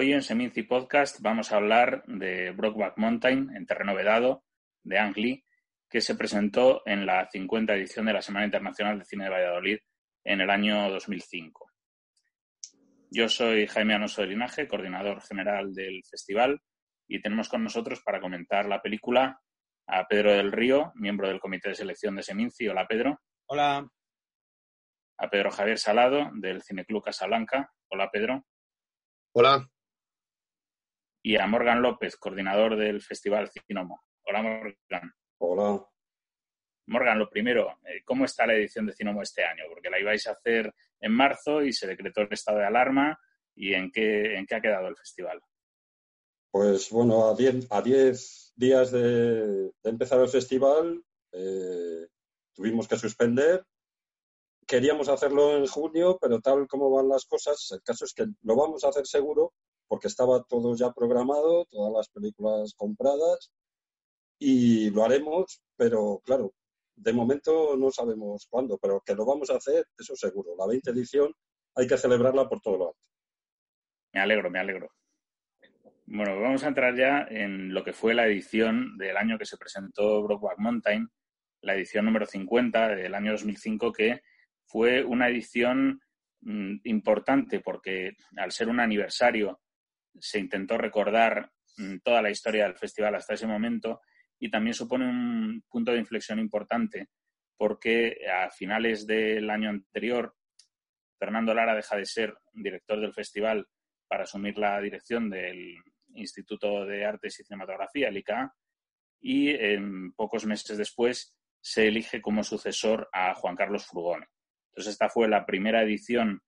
Hoy en Seminci Podcast vamos a hablar de Brockback Mountain en terreno vedado de Ang Lee, que se presentó en la 50 edición de la Semana Internacional de Cine de Valladolid en el año 2005. Yo soy Jaime Anoso de Linaje, coordinador general del festival, y tenemos con nosotros para comentar la película a Pedro del Río, miembro del Comité de Selección de Seminci. Hola, Pedro. Hola. A Pedro Javier Salado, del Cineclub Casablanca. Hola, Pedro. Hola. Y a Morgan López, coordinador del Festival Cinomo. Hola, Morgan. Hola. Morgan, lo primero, eh, ¿cómo está la edición de Cinomo este año? Porque la ibais a hacer en marzo y se decretó el estado de alarma. ¿Y en qué, en qué ha quedado el festival? Pues bueno, a 10 a diez días de, empezar el festival eh, tuvimos que suspender. Queríamos hacerlo en junio, pero tal como van las cosas, el caso es que lo vamos a hacer seguro porque estaba todo ya programado, todas las películas compradas y lo haremos, pero claro, de momento no sabemos cuándo, pero que lo vamos a hacer, eso seguro. La 20 edición hay que celebrarla por todo lo alto. Me alegro, me alegro. Bueno, vamos a entrar ya en lo que fue la edición del año que se presentó Brockback Mountain, la edición número 50 del año 2005, que fue una edición mm, importante porque al ser un aniversario se intentó recordar mm, toda la historia del festival hasta ese momento y también supone un punto de inflexión importante porque a finales del año anterior Fernando Lara deja de ser director del festival para asumir la dirección del Instituto de Artes y Cinematografía, el ICA, y pocos meses después se elige como sucesor a Juan Carlos Frugone. Entonces, esta fue la primera edición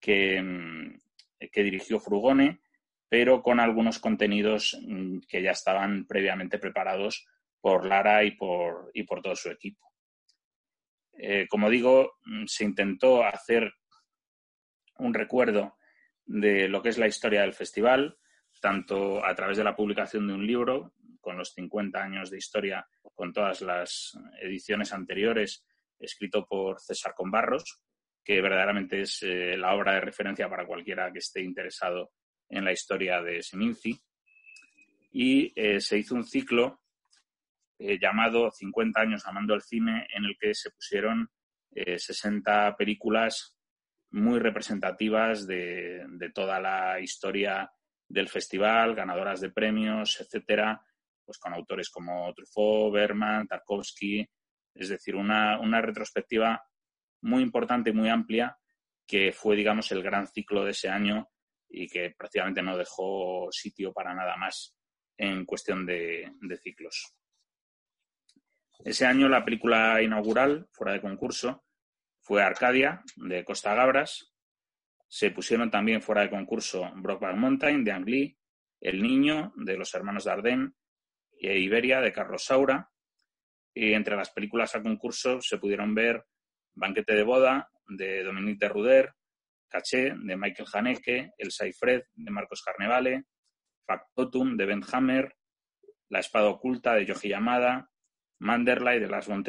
que, mm, que dirigió Frugone, pero con algunos contenidos mm, que ya estaban previamente preparados por Lara y por, y por todo su equipo. Eh, como digo, mm, se intentó hacer un recuerdo de lo que es la historia del festival, tanto a través de la publicación de un libro con los 50 años de historia, con todas las ediciones anteriores, escrito por César Conbarros, que verdaderamente es eh, la obra de referencia para cualquiera que esté interesado en la historia de Seminci. Y eh, se hizo un ciclo eh, llamado 50 años amando el cine, en el que se pusieron 60 películas muy representativas de, toda la historia del festival, ganadoras de premios, etcétera, pues con autores como Truffaut, Berman, Tarkovsky, es decir, una, una retrospectiva muy importante, muy amplia, que fue, digamos, el gran ciclo de ese año y que prácticamente no dejó sitio para nada más en cuestión de, ciclos. Ese año la película inaugural, fuera de concurso, fue Arcadia, de Costa Gabras, se pusieron también fuera de concurso Brockback Mountain de Ang Lee, El Niño de los hermanos Dardenne e Iberia de Carlos Saura. Y entre las películas a concurso se pudieron ver Banquete de Boda de Dominique de Ruder, Caché de Michael Haneke, El Saifred de Marcos Carnevale, Factotum de Ben Hammer, La Espada Oculta de Yoji Yamada, Manderley de Las von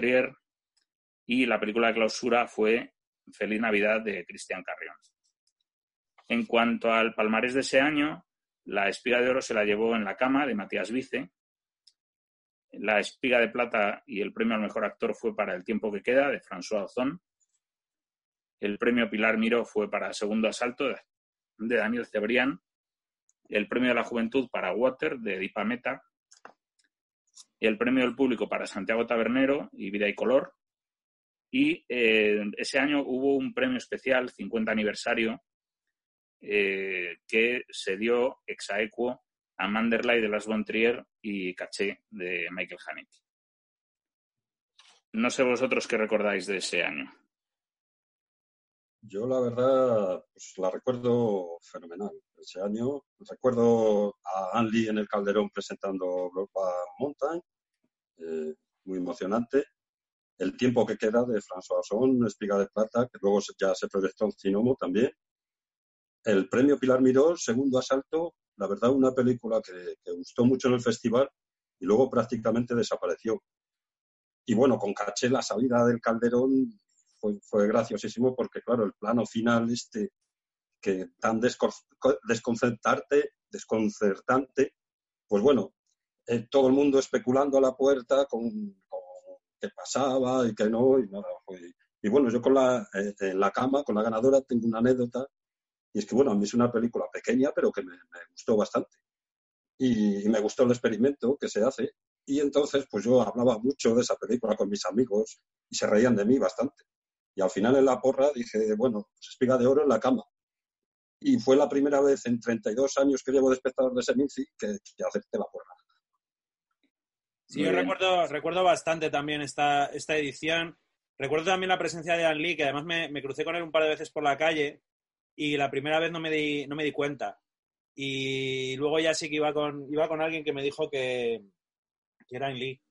y la película de clausura fue Feliz Navidad de Cristian Carrión. En cuanto al palmarés de ese año, la espiga de oro se la llevó en la cama de Matías Vice. La espiga de plata y el premio al mejor actor fue para El tiempo que queda de François Ozon. El premio Pilar Miró fue para Segundo Asalto de Daniel Cebrián. El premio de la Juventud para Water de Dipa Meta. El premio del público para Santiago Tabernero y Vida y Color. Y eh, ese año hubo un premio especial, 50 aniversario, eh, que se dio exaequo a Manderley de Las von y Caché de Michael Haneke. No sé vosotros qué recordáis de ese año. Yo la verdad pues, la recuerdo fenomenal. Ese año recuerdo a Andy en el Calderón presentando Brockback Mountain, eh, muy emocionante. El tiempo que queda de François Son, Espiga de Plata, que luego ya se proyectó en Cinomo también el premio Pilar Miró, segundo asalto, la verdad una película que, gustó mucho en el festival y luego prácticamente desapareció. Y bueno, con caché la salida del Calderón fue, graciosísimo porque, claro, el plano final este que tan desconcertarte desconcertante, pues bueno, eh, todo el mundo especulando a la puerta con, qué pasaba y qué no, y nada. y bueno, yo con la, eh, en la cama, con la ganadora, tengo una anécdota, y es que bueno, a mí es una película pequeña, pero que me, gustó bastante. Y, y, me gustó el experimento que se hace, y entonces pues yo hablaba mucho de esa película con mis amigos y se reían de mí bastante. Y al final en la porra dije, bueno, pues espiga de oro en la cama. Y fue la primera vez en 32 años que llevo de espectador de Seminci que, que acepté la porra. Sí, yo recuerdo, recuerdo bastante también esta, esta edición. Recuerdo también la presencia de Ann Lee, que además me, me, crucé con él un par de veces por la calle y la primera vez no me di, no me di cuenta. Y luego ya sí que iba con, iba con alguien que me dijo que, que era Ann Lee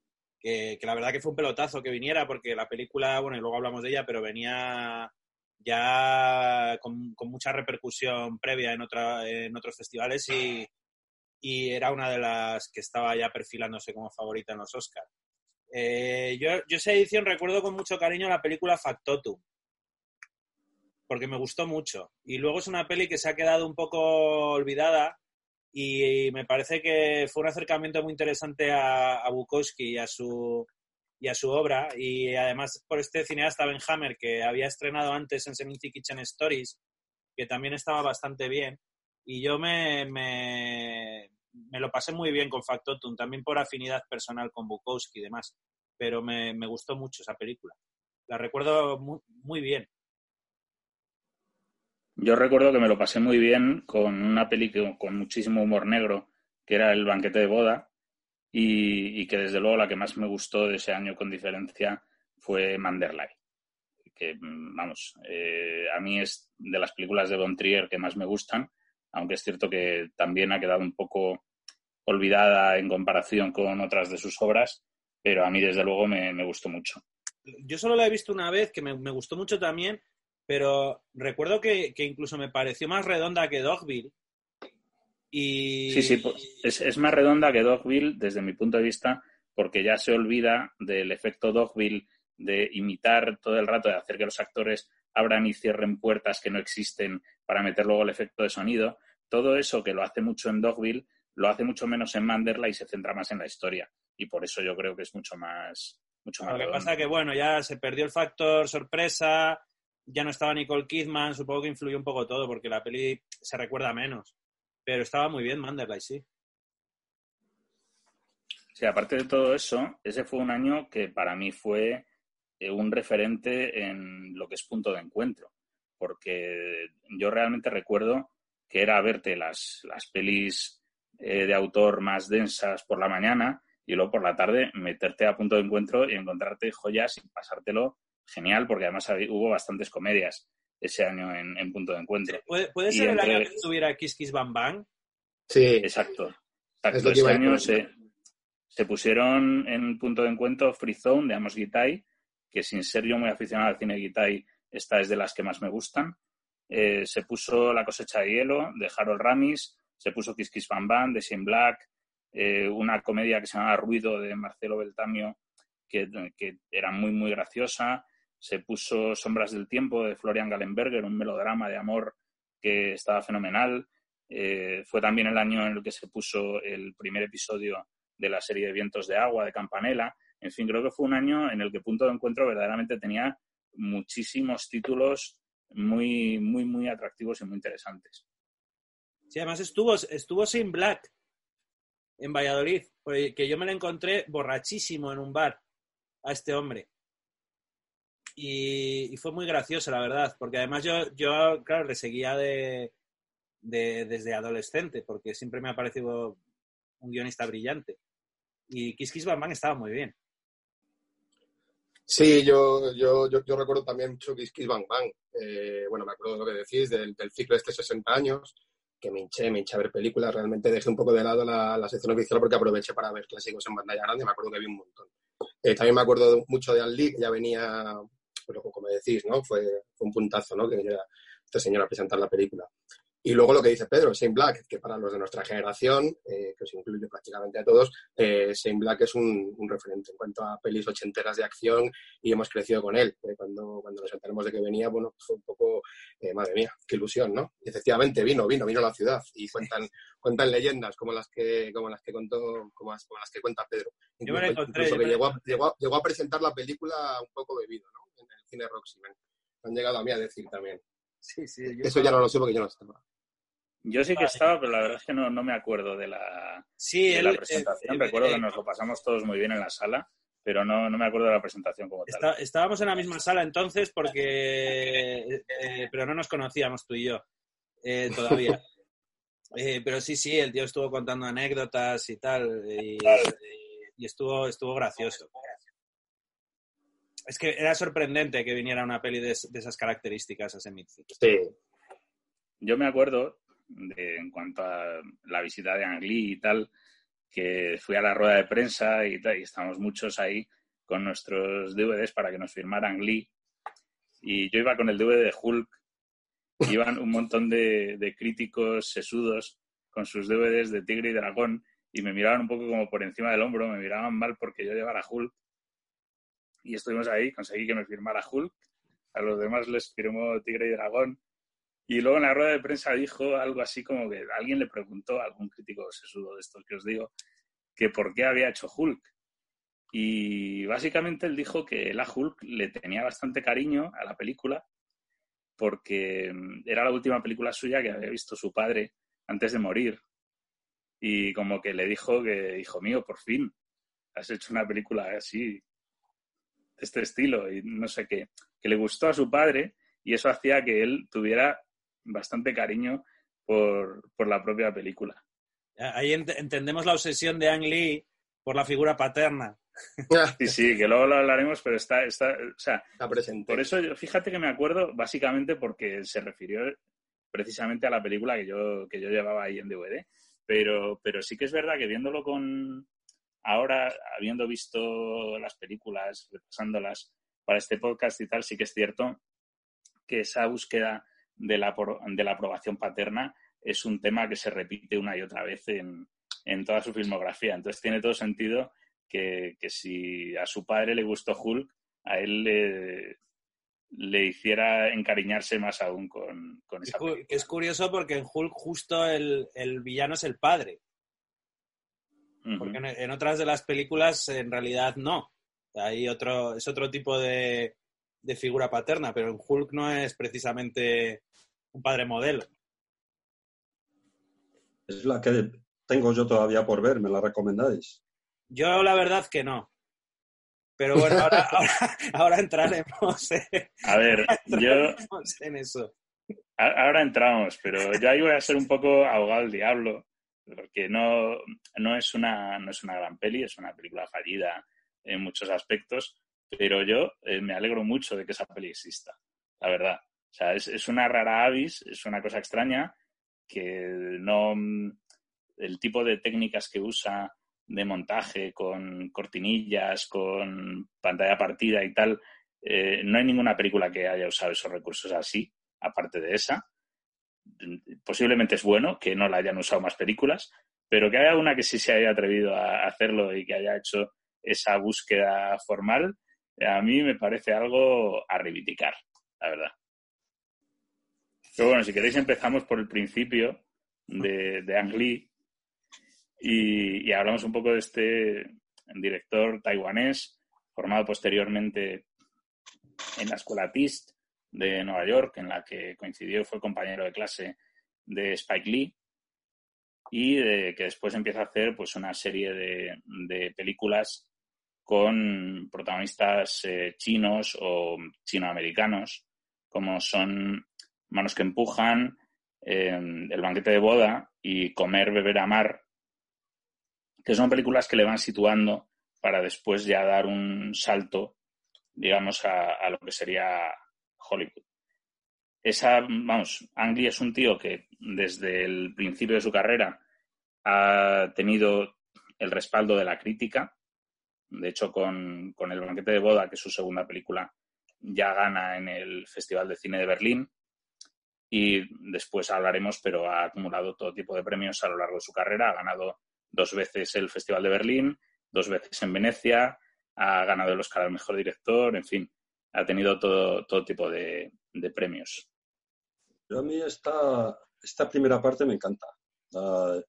que, la verdad que fue un pelotazo que viniera, porque la película, bueno, y luego hablamos de ella, pero venía ya con, mucha repercusión previa en, otra, en otros festivales y, y, era una de las que estaba ya perfilándose como favorita en los Oscars. Eh, yo, yo esa edición recuerdo con mucho cariño la película Factotum, porque me gustó mucho. Y luego es una peli que se ha quedado un poco olvidada y me parece que fue un acercamiento muy interesante a, Bukowski y a su y a su obra. Y además por este cineasta Ben Hammer que había estrenado antes en Seminci Kitchen Stories que también estaba bastante bien. Y yo me, me, lo pasé muy bien con Factotum también por afinidad personal con Bukowski y demás pero me, me gustó mucho esa película. La recuerdo muy bien yo recuerdo que me lo pasé muy bien con una película con muchísimo humor negro, que era El banquete de boda, y, que desde luego la que más me gustó de ese año con diferencia fue Manderley. Que, vamos, eh, a mí es de las películas de Von Trier que más me gustan, aunque es cierto que también ha quedado un poco olvidada en comparación con otras de sus obras, pero a mí desde luego me, gustó mucho. Yo solo la he visto una vez, que me gustó mucho también, pero recuerdo que, incluso me pareció más redonda que Dogville. Y... Sí, sí, pues, es, es, más redonda que Dogville desde mi punto de vista porque ya se olvida del efecto Dogville de imitar todo el rato, de hacer que los actores abran y cierren puertas que no existen para meter luego el efecto de sonido. Todo eso que lo hace mucho en Dogville, lo hace mucho menos en Manderla y se centra más en la historia. Y por eso yo creo que es mucho más, mucho más Lo que pasa que, bueno, ya se perdió el factor sorpresa, ya no estaba Nicole Kidman, supongo que influyó un poco todo porque la peli se recuerda menos. Pero estaba muy bien Manderley, sí. Sí, aparte de todo eso, ese fue un año que para mí fue eh, un referente en lo que es punto de encuentro, porque yo realmente recuerdo que era verte las, las pelis eh, de autor más densas por la mañana y luego por la tarde meterte a punto de encuentro y encontrarte joyas y pasártelo genial, porque además hubo bastantes comedias ese año en, punto de encuentro. ¿Puede, ser el año que tuviera Kiss Kiss Bang Bang? Sí. Exacto. Ese año se, se, pusieron en punto de encuentro Free Zone de Amos Gitai, que sin ser yo muy aficionado al cine Gitai, esta es de las que más me gustan. Eh, se puso La cosecha de hielo de Harold Ramis, se puso Kiss Kiss Bang Bang de Shane Black, eh, una comedia que se llama Ruido de Marcelo Beltamio, que, que era muy, muy graciosa se puso Sombras del Tiempo de Florian Gallenberger, un melodrama de amor que estaba fenomenal. Eh, fue también el año en el que se puso el primer episodio de la serie de Vientos de Agua de Campanella. En fin, creo que fue un año en el que Punto de Encuentro verdaderamente tenía muchísimos títulos muy, muy, muy atractivos y muy interesantes. Sí, además estuvo, estuvo sin Black en Valladolid, que yo me lo encontré borrachísimo en un bar a este hombre. Y, fue muy gracioso, la verdad, porque además yo, yo claro, le seguía de, desde adolescente, porque siempre me ha parecido un guionista brillante. Y Kiss Kiss Bang Bang estaba muy bien. Sí, yo, yo, yo, recuerdo también mucho Kiss Kiss Bang Bang. Eh, bueno, me acuerdo de lo que decís, del, del ciclo de este 60 años, que me hinché, me hinché a ver películas. Realmente dejé un poco de lado la, la sección oficial porque aproveché para ver clásicos en pantalla grande. Me acuerdo que vi un montón. Eh, también me acuerdo mucho de Anne Lee, que ya venía pero como decís, ¿no? Fue, un puntazo, ¿no? Que viniera este señor a presentar la película. Y luego lo que dice Pedro, Shane Black, que para los de nuestra generación, eh, que os incluye prácticamente a todos, eh, Shane Black es un, referente en cuanto a pelis ochenteras de acción y hemos crecido con él. Eh, cuando, cuando nos enteramos de que venía, bueno, fue un poco, eh, madre mía, qué ilusión, ¿no? Y efectivamente vino, vino, vino a la ciudad y cuentan, cuentan leyendas como las que, como las que contó, como las, que cuenta Pedro. Incluso, que llegó a, llegó, a, presentar la película un poco bebido, ¿no? En el cine Roxy. Han llegado a mí a decir también. Sí, sí, Eso ya no lo sé porque yo no estaba. Yo sí que estaba, pero la verdad es que no, no me acuerdo de la, de la eh, presentación. Eh, Recuerdo que nos lo pasamos todos muy bien en la sala, pero no, no me acuerdo de la presentación como tal. estábamos en la misma sala entonces porque... Eh, pero no nos conocíamos tú y yo todavía. pero sí, sí, el tío estuvo contando anécdotas y tal, y, estuvo, estuvo gracioso. Es que era sorprendente que viniera una peli de, esas características a ese Sí. Yo me acuerdo en cuanto a la visita de Angli y tal, que fui a la rueda de prensa y, tal, y estamos muchos ahí con nuestros DVDs para que nos firmaran Lee. Y yo iba con el DVD de Hulk, iban un montón de, críticos sesudos con sus DVDs de Tigre y Dragón y me miraban un poco como por encima del hombro, me miraban mal porque yo llevara Hulk. Y estuvimos ahí, conseguí que me firmara Hulk. A los demás les firmó Tigre y Dragón y luego en la rueda de prensa dijo algo así como que alguien le preguntó algún crítico sesudo de estos que os digo, que por qué había hecho Hulk. Y básicamente él dijo que la Hulk le tenía bastante cariño a la película porque mm, era la última película suya que había visto su padre antes de morir. Y como que le dijo que, hijo mío, por fin, has hecho una película así, de este estilo, y no sé qué, que le gustó a su padre y eso hacía que él tuviera bastante cariño por, la propia película. Ahí entendemos la obsesión de Ang Lee por la figura paterna. Sí, sí, que luego lo hablaremos, pero está, está, o sea, presente. Por eso, fíjate que me acuerdo básicamente porque se refirió precisamente a la película que yo, que yo llevaba ahí en DVD. Pero, pero sí que es verdad que viéndolo con ahora, habiendo visto las películas, repasándolas para este podcast y tal, sí que es cierto que esa búsqueda de la, de la aprobación paterna es un tema que se repite una y otra vez en, en toda su filmografía. Entonces tiene todo sentido que, que, si a su padre le gustó Hulk, a él le, le hiciera encariñarse más aún con, con esa película. Es curioso porque en Hulk justo el, el villano es el padre. Porque en, en, otras de las películas en realidad no. Hay otro, es otro tipo de, de figura paterna, pero en Hulk no es precisamente un padre modelo. Es la que tengo yo todavía por ver, ¿me la recomendáis? Yo la verdad que no. Pero bueno, ahora, ahora, entraremos. a ver, yo... en eso. Ahora entramos, pero yo ahí voy a ser un poco ahogado el diablo, porque no, no, es una, no es una gran peli, es una película fallida en muchos aspectos, pero yo eh, me alegro mucho de que esa peli exista, la verdad. O sea, es, una rara avis, es una cosa extraña que no. El tipo de técnicas que usa de montaje con cortinillas, con pantalla partida y tal, eh, no hay ninguna película que haya usado esos recursos así, aparte de esa. Posiblemente es bueno que no la hayan usado más películas, pero que haya una que sí se haya atrevido a hacerlo y que haya hecho esa búsqueda formal, a mí me parece algo a reivindicar, la verdad. Pero bueno, si queréis empezamos por el principio de, de Ang Lee y, hablamos un poco de este director taiwanés formado posteriormente en la escuela TIST de Nueva York, en la que coincidió y fue compañero de clase de Spike Lee y que después empieza a hacer pues una serie de, de películas con protagonistas eh, chinos o chinoamericanos, como son Manos que empujan, em, El banquete de boda y Comer, beber, amar, que son películas que le van situando para después ya dar un salto, digamos, a, lo que sería Hollywood. Esa, vamos, Ang es un tío que desde el principio de su carrera ha tenido el respaldo de la crítica, de hecho, con, El banquete de boda, que es su segunda película, ya gana en el Festival de Cine de Berlín. y después hablaremos, pero ha acumulado todo tipo de premios a lo largo de su carrera. Ha ganado dos veces el Festival de Berlín, dos veces en Venecia, ha ganado el Oscar al Mejor Director, en fin, ha tenido todo, todo tipo de, premios. a mí esta, esta primera parte me encanta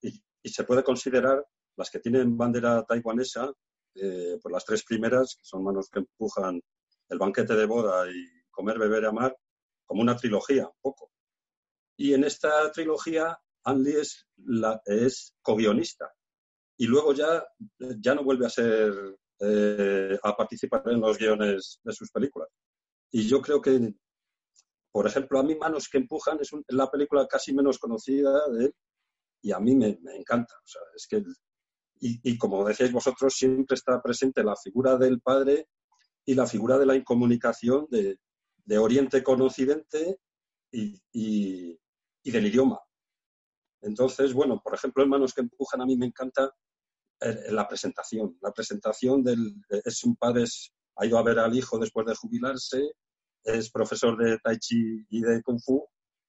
y, se puede considerar las que tienen bandera taiwanesa, eh, por las tres primeras, que son manos que empujan el banquete de boda y comer, beber amar, como una trilogía, un poco. Y en esta trilogía, Andy es, es co-guionista. Y luego ya, ya no vuelve a ser eh, a participar en los guiones de sus películas. Y yo creo que, por ejemplo, a mí Manos que empujan es la película casi menos conocida de él y a mí me, encanta. O sea, es que, y, como decíais vosotros, siempre está presente la figura del padre y la figura de la incomunicación de, de Oriente con Occidente y, y del idioma. Entonces, bueno, por ejemplo, Hermanos que empujan, a mí me encanta eh, la presentación. La presentación del, es un padre, ha ido a ver al hijo después de jubilarse, es profesor de Tai Chi y de Kung Fu,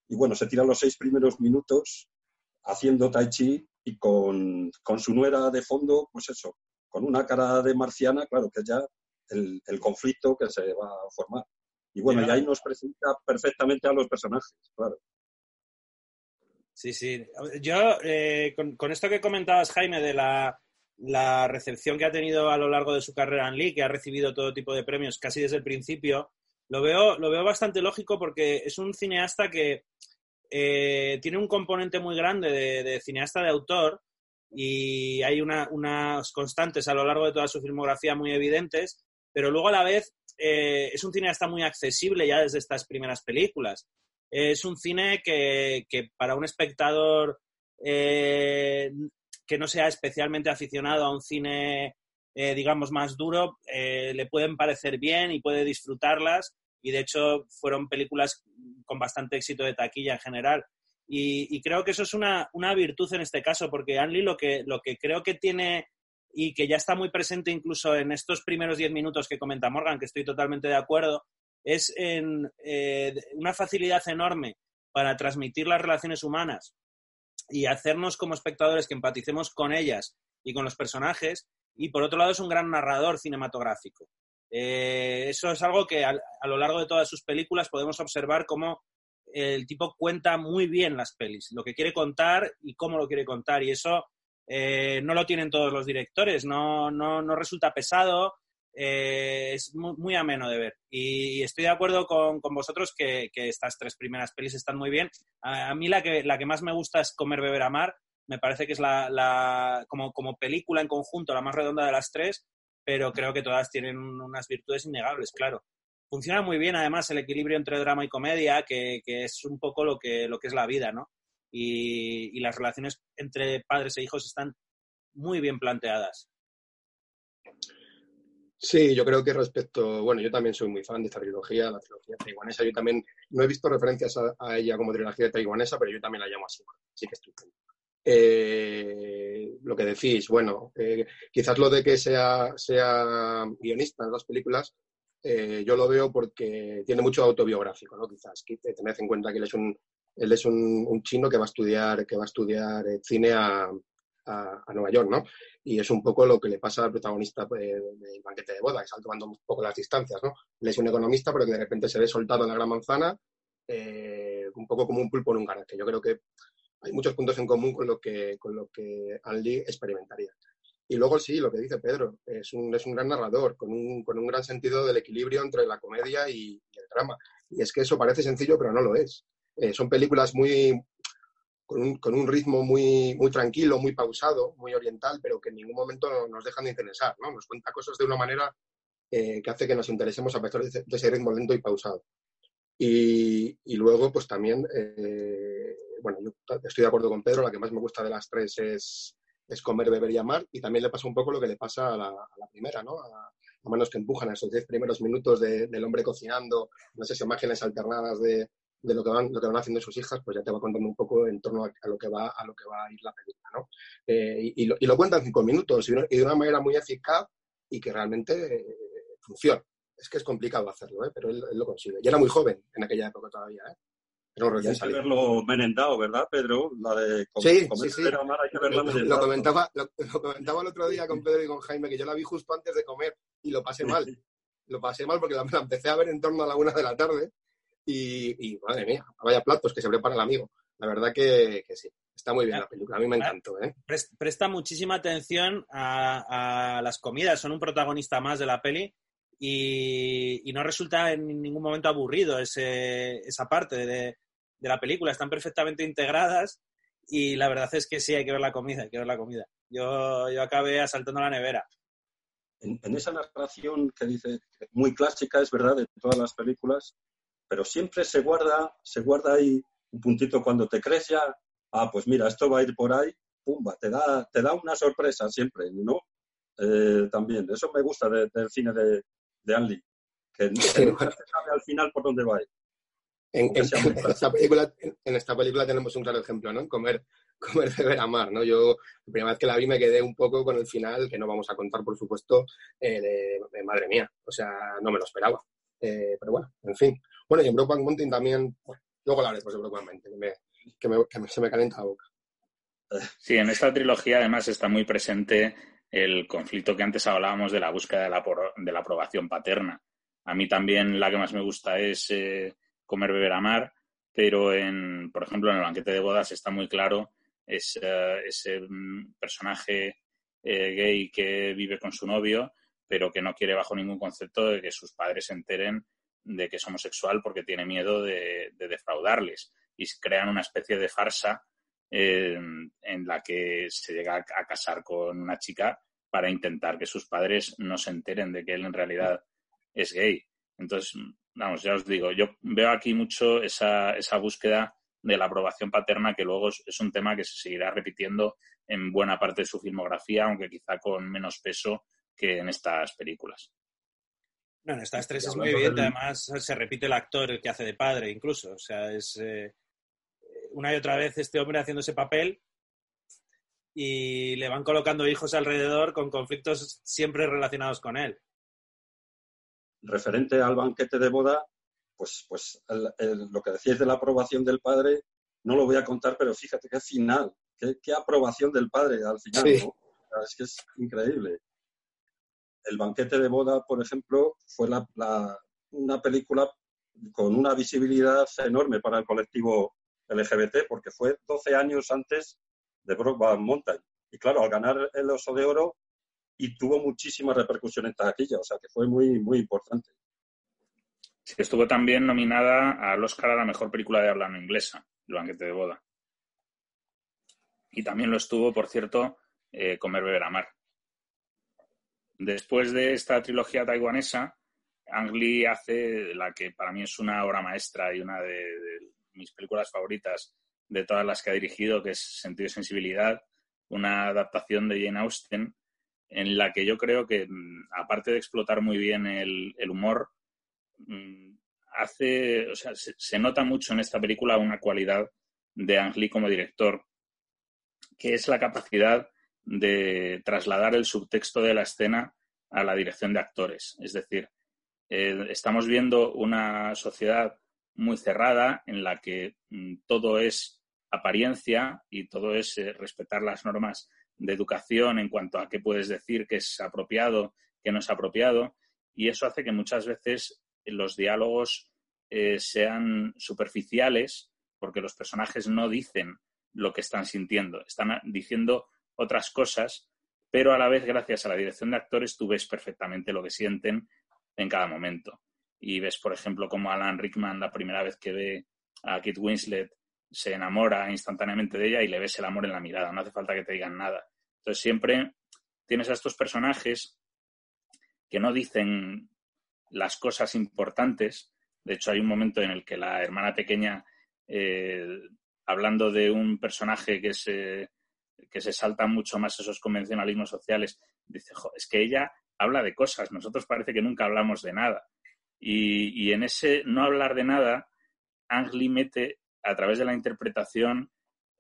y bueno, se tira los seis primeros minutos haciendo Tai Chi y con, con su nuera de fondo, pues eso, con una cara de marciana, claro que ya el, el conflicto que se va a formar. Y bueno, y ahí nos presenta perfectamente a los personajes, claro. Sí, sí. Yo, eh, con, esto que comentabas, Jaime, de la, recepción que ha tenido a lo largo de su carrera en Lee, que ha recibido todo tipo de premios casi desde el principio, lo veo, lo veo bastante lógico porque es un cineasta que eh, tiene un componente muy grande de, cineasta de autor y hay unas constantes a lo largo de toda su filmografía muy evidentes, pero luego a la vez eh, es un cineasta muy accesible ya desde estas primeras películas es un cine que, para un espectador eh, que no sea especialmente aficionado a un cine, eh, digamos, más duro, eh, le pueden parecer bien y puede disfrutarlas. Y de hecho fueron películas con bastante éxito de taquilla en general. Y, creo que eso es una, virtud en este caso, porque Anli lo que, lo que creo que tiene y que ya está muy presente incluso en estos primeros diez minutos que comenta Morgan, que estoy totalmente de acuerdo, es en, eh, una facilidad enorme para transmitir las relaciones humanas y hacernos como espectadores que empaticemos con ellas y con los personajes. Y por otro lado es un gran narrador cinematográfico. Eh, eso es algo que a, lo largo de todas sus películas podemos observar cómo el tipo cuenta muy bien las pelis, lo que quiere contar y cómo lo quiere contar. Y eso eh, no lo tienen todos los directores, no, no, no resulta pesado, eh, es muy, ameno de ver. Y estoy de acuerdo con, vosotros que, estas tres primeras pelis están muy bien. A, mí la que, la que más me gusta es Comer, Beber, Amar. Me parece que es la, como, como, película en conjunto la más redonda de las tres, pero creo que todas tienen unas virtudes innegables, claro. Funciona muy bien, además, el equilibrio entre drama y comedia, que, es un poco lo que, lo que es la vida, ¿no? y las relaciones entre padres e hijos están muy bien planteadas. Sí, yo creo que respecto, bueno, yo también soy muy fan de esta trilogía, la trilogía taiwanesa. Yo también no he visto referencias a, ella como trilogía taiwanesa, pero yo también la llamo así. Sí que estoy eh, lo que decís, bueno, eh, quizás lo de que sea, sea guionista en las películas, eh, yo lo veo porque tiene mucho autobiográfico, ¿no? Quizás, tened en cuenta que él es un, él es un, chino que va a estudiar, que va a estudiar cine a, a, Nueva York, ¿no? Y es un poco lo que le pasa al protagonista pues, del banquete de boda, que está tomando un poco las distancias, ¿no? Él es un economista, pero que de repente se ve soltado en la gran manzana, eh, un poco como un pulpo en un garaje. Yo creo que hay muchos puntos en común con lo que, con lo que Andy experimentaría. Y luego sí, lo que dice Pedro, es un, es un gran narrador, con un, con un gran sentido del equilibrio entre la comedia y, el drama. Y es que eso parece sencillo, pero no lo es. Eh, son películas muy, con un, ritmo muy, muy tranquilo, muy pausado, muy oriental, pero que en ningún momento nos dejan de interesar, ¿no? Nos cuenta cosas de una manera eh, que hace que nos interesemos a pesar de, ese ritmo lento y pausado. Y, luego, pues también, eh, bueno, yo estoy de acuerdo con Pedro, la que más me gusta de las tres es, es comer, beber y amar, y también le pasa un poco lo que le pasa a la, primera, ¿no? A, manos que empujan a esos diez primeros minutos del hombre cocinando, esas imágenes alternadas de, de lo que van, lo que van haciendo sus hijas, pues ya te va contando un poco en torno a, lo que va a lo que va a ir la película, ¿no? Eh, y, lo, y, lo, cuentan cinco minutos y, de una manera muy eficaz y que realmente eh, funciona. Es que es complicado hacerlo, ¿eh? pero él, lo consigue. Y era muy joven en aquella época todavía, ¿eh? Pero hay que verlo merendado, ¿verdad, Pedro? La de sí, sí, sí. Lo comentaba, lo, comentaba el otro día con Pedro y con Jaime, que yo la vi justo antes de comer y lo pasé mal. lo pasé mal porque la, empecé a ver en torno a la una de la tarde y, madre mía, vaya platos que se prepara el amigo. La verdad que, sí, está muy bien la película, a mí me encantó. ¿eh? Presta muchísima atención a, las comidas, son un protagonista más de la peli y, no resulta en ningún momento aburrido ese, esa parte de, de, la película, están perfectamente integradas y la verdad es que sí, hay que ver la comida, hay que ver la comida. Yo, yo acabé asaltando la nevera. En, en esa narración que dice, muy clásica, es verdad, de todas las películas, pero siempre se guarda, se guarda ahí un puntito cuando te crees ya, ah, pues mira, esto va a ir por ahí, pumba, te da, te da una sorpresa siempre, ¿no? Eh, también, eso me gusta del cine de, de Anli, que no se sabe al final por dónde va a ir. En, esta película, en esta película tenemos un claro ejemplo, ¿no? Comer, comer, beber, amar, ¿no? Yo, la primera vez que la vi me quedé un poco con el final, que no vamos a contar, por supuesto, eh, de, madre mía, o sea, no me lo esperaba. Eh, pero bueno, en fin. Bueno, y en Brokeback Mountain también, bueno, luego hablaré después de Brokeback Mountain, que, me, que, se me calienta la boca. Sí, en esta trilogía además está muy presente el conflicto que antes hablábamos de la búsqueda de la, de la aprobación paterna. A mí también la que más me gusta es eh, Comer, Beber, Amar, pero en, por ejemplo, en el banquete de bodas está muy claro es, ese mm, personaje eh, gay que vive con su novio, pero que no quiere bajo ningún concepto de que sus padres se enteren de que es homosexual porque tiene miedo de, defraudarles y crean una especie de farsa eh, en la que se llega a, casar con una chica para intentar que sus padres no se enteren de que él en realidad es gay. Entonces, vamos, ya os digo, yo veo aquí mucho esa, esa búsqueda de la aprobación paterna que luego es, un tema que se seguirá repitiendo en buena parte de su filmografía, aunque quizá con menos peso que en estas películas. Bueno, estas tres es muy evidente, además se repite el actor que hace de padre incluso, o sea, es eh, una y otra vez este hombre haciendo ese papel y le van colocando hijos alrededor con conflictos siempre relacionados con él. Referente al banquete de boda, pues, pues lo que decías de la aprobación del padre, no lo voy a contar, pero fíjate qué final, qué, aprobación del padre al final, Es que es increíble. El banquete de boda, por ejemplo, fue una película con una visibilidad enorme para el colectivo LGBT, porque fue 12 años antes de Brokeback Mountain. Y claro, al ganar el Oso de Oro, y tuvo muchísima repercusión en taquilla, o sea que fue muy, muy importante. Sí, estuvo también nominada al Oscar a la mejor película de habla no inglesa, El banquete de boda. Y también lo estuvo, por cierto, eh, Comer, Beber, Amar. Después de esta trilogía taiwanesa, Ang Lee hace la que para mí es una obra maestra y una de, mis películas favoritas de todas las que ha dirigido, que es Sentido y Sensibilidad, una adaptación de Jane Austen, en la que yo creo que, mm, aparte de explotar muy bien el, humor, mm, hace, o sea, se, nota mucho en esta película una cualidad de Ang como director, que es la capacidad de trasladar el subtexto de la escena a la dirección de actores. Es decir, eh, estamos viendo una sociedad muy cerrada en la que mm, todo es apariencia y todo es eh, respetar las normas de educación en cuanto a qué puedes decir que es apropiado, que no es apropiado, y eso hace que muchas veces los diálogos eh, sean superficiales porque los personajes no dicen lo que están sintiendo, están diciendo otras cosas, pero a la vez, gracias a la dirección de actores, tú ves perfectamente lo que sienten en cada momento. Y ves, por ejemplo, como Alan Rickman, la primera vez que ve a Kit Winslet, se enamora instantáneamente de ella y le ves el amor en la mirada, no hace falta que te digan nada. Entonces siempre tienes a estos personajes que no dicen las cosas importantes. De hecho, hay un momento en el que la hermana pequeña, eh, hablando de un personaje que es eh, que se saltan mucho más esos convencionalismos sociales, dice, es que ella habla de cosas, nosotros parece que nunca hablamos de nada. Y, en ese no hablar de nada, Ang mete, a través de la interpretación,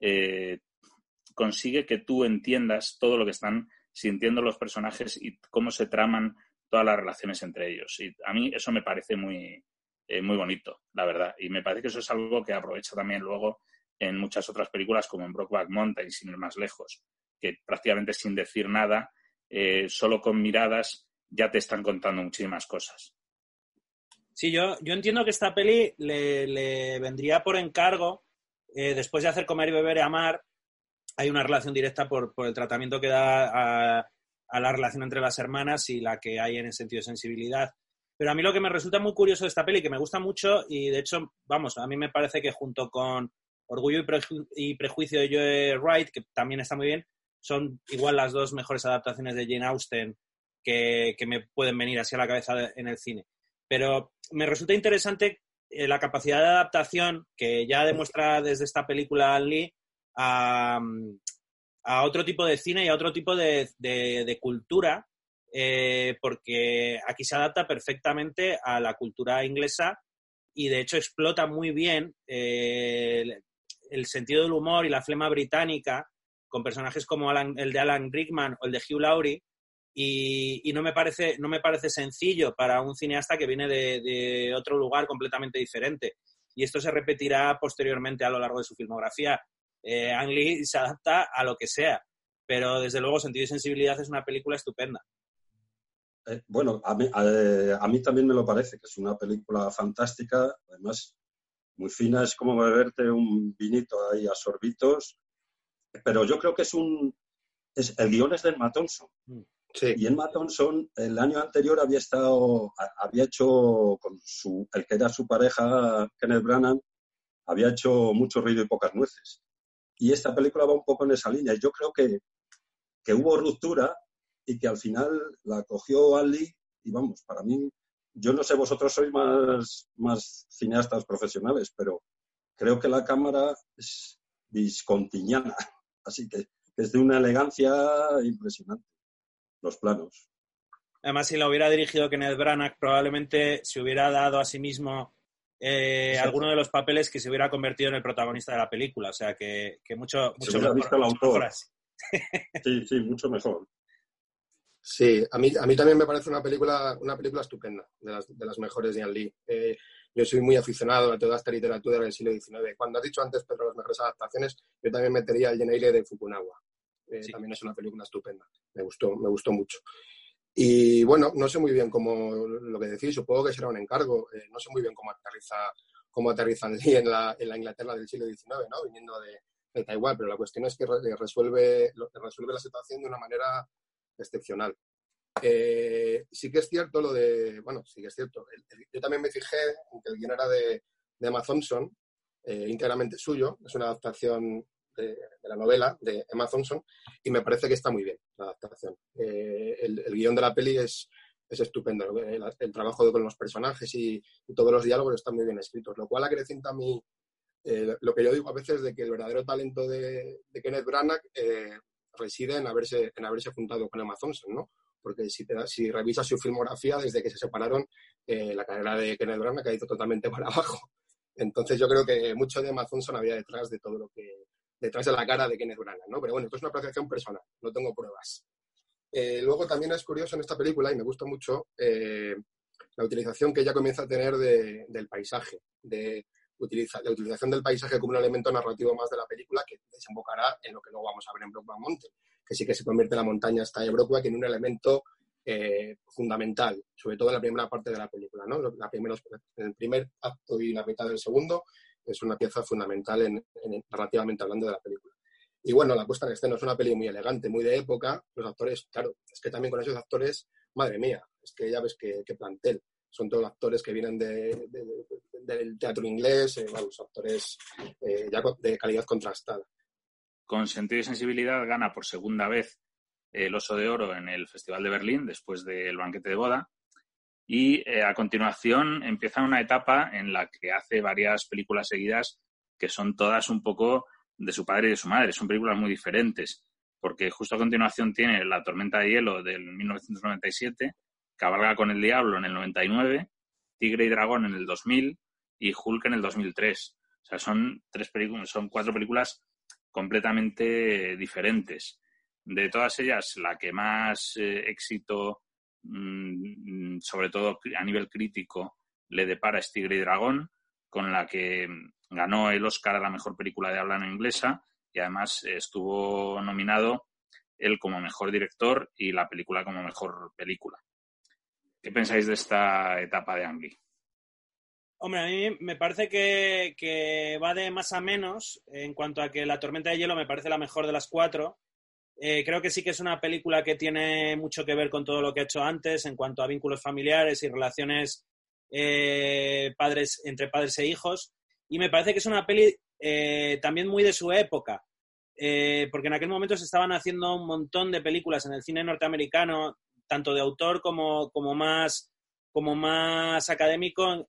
eh, consigue que tú entiendas todo lo que están sintiendo los personajes y cómo se traman todas las relaciones entre ellos. Y a mí eso me parece muy, eh, muy bonito, la verdad. Y me parece que eso es algo que aprovecha también luego en muchas otras películas, como en Brockback Mountain, sin ir más lejos, que prácticamente sin decir nada, eh, solo con miradas, ya te están contando muchísimas cosas. Sí, yo, yo entiendo que esta peli le, vendría por encargo, eh, después de hacer Comer y Beber y Amar, hay una relación directa por, el tratamiento que da a, la relación entre las hermanas y la que hay en el sentido de sensibilidad. Pero a mí lo que me resulta muy curioso de esta peli, que me gusta mucho, y de hecho, vamos, a mí me parece que junto con Orgullo y, Prejuicio de Joe Wright, que también está muy bien, son igual las dos mejores adaptaciones de Jane Austen que, me pueden venir así a la cabeza en el cine. Pero me resulta interesante eh, la capacidad de adaptación que ya demuestra desde esta película Lee a, otro tipo de cine y a otro tipo de, cultura, eh, porque aquí se adapta perfectamente a la cultura inglesa y de hecho explota muy bien eh, el, sentido del humor y la flema británica con personajes como el de Alan Rickman o el de Hugh Laurie y, no, me parece, no me parece sencillo para un cineasta que viene de, otro lugar completamente diferente. Y esto se repetirá posteriormente a lo largo de su filmografía. Eh, Ang Lee se adapta a lo que sea, pero desde luego Sentido y Sensibilidad es una película estupenda. Eh, bueno, a mí, a, mí, también me lo parece, que es una película fantástica, además muy fina, es como beberte un vinito ahí a sorbitos, pero yo creo que es un... Es, el guion es de Emma Thompson. Mm. Y Emma Thompson el año anterior había estado, había hecho con su, el que era su pareja, Kenneth Branagh, había hecho mucho ruido y pocas nueces. Y esta película va un poco en esa línea. Yo creo que, que hubo ruptura y que al final la cogió Ali y vamos, para mí, yo no sé, vosotros sois más, más cineastas profesionales, pero creo que la cámara es viscontiñana, así que es de una elegancia impresionante los planos. Además, si la hubiera dirigido Kenneth Branagh, probablemente se hubiera dado a sí mismo eh, alguno de los papeles que se hubiera convertido en el protagonista de la película. O sea, que, mucho, mucho mejor. Visto el autor. sí, sí, mucho mejor. Sí, a mí, a mí también me parece una película, una película estupenda, de las, de las mejores de Ian Lee. Eh, yo soy muy aficionado a toda esta literatura del siglo XIX. Cuando has dicho antes, Pedro, las mejores adaptaciones, yo también metería el Geneile de Fukunaga. Eh, también es una película estupenda. Me gustó, me gustó mucho. Y bueno, no sé muy bien cómo lo que decís, supongo que será un encargo. Eh, no sé muy bien cómo aterriza, cómo aterrizan en la, en la Inglaterra del siglo XIX, ¿no? Viniendo de, de Taiwán, pero la cuestión es que resuelve, resuelve la situación de una manera excepcional. Eh, sí que es cierto lo de, bueno, sí que es cierto. yo también me fijé en que el guion era de, de Emma Thompson, íntegramente suyo. Es una adaptación de, la novela de Emma Thompson y me parece que está muy bien la adaptación. Eh, el, guion de la peli es, es estupendo, el, trabajo con los personajes y, todos los diálogos están muy bien escritos, lo cual acrecenta a mí eh, lo que yo digo a veces de que el verdadero talento de, Kenneth Branagh eh, reside en haberse, en haberse juntado con Emma Thompson, ¿no? Porque si, te si revisas su filmografía, desde que se separaron, la carrera de Kenneth Branagh ha ido totalmente para abajo. Entonces yo creo que mucho de Thompson había detrás de todo lo que, detrás de la cara de Kenneth Branagh, ¿no? Pero bueno, esto es una apreciación personal, no tengo pruebas. Eh, luego también es curioso en esta película, y me gusta mucho, eh, la utilización que ella comienza a tener del paisaje, de la utilización del paisaje como un elemento narrativo más de la película que desembocará en lo que luego vamos a ver en Brockback Mountain, que sí que se convierte la montaña hasta de Brockback en un elemento eh, fundamental, sobre todo en la primera parte de la película, ¿no? La primera, en el primer acto y la mitad del segundo, es una pieza fundamental en, narrativamente hablando de la película. Y bueno, la puesta en escena es una peli muy elegante, muy de época. Los actores, claro, es que también con esos actores, madre mía, es que ya ves qué, plantel. Son todos actores que vienen de, del teatro inglés, eh, los actores eh, ya de calidad contrastada. Con sentido y sensibilidad gana por segunda vez el Oso de Oro en el Festival de Berlín, después del banquete de boda. Y eh, a continuación empieza una etapa en la que hace varias películas seguidas que son todas un poco de su padre y de su madre. Son películas muy diferentes, porque justo a continuación tiene La tormenta de hielo del 1997, Cabalga con el diablo en el 99, Tigre y dragón en el 2000 y Hulk en el 2003. O sea, son tres películas, son cuatro películas completamente diferentes. De todas ellas, la que más eh, éxito Mm, sobre todo a nivel crítico, le depara es Tigre y Dragón, con la que ganó el Oscar a la mejor película de habla no inglesa y además estuvo nominado él como mejor director y la película como mejor película. ¿Qué pensáis de esta etapa de Ang Hombre, a mí me parece que, va de más a menos en cuanto a que La Tormenta de Hielo me parece la mejor de las cuatro. Eh, creo que sí que es una película que tiene mucho que ver con todo lo que he hecho antes en cuanto a vínculos familiares y relaciones eh, padres, entre padres e hijos. Y me parece que es una peli eh, también muy de su época. porque en aquel momento se estaban haciendo un montón de películas en el cine norteamericano, tanto de autor como, como más como más académico,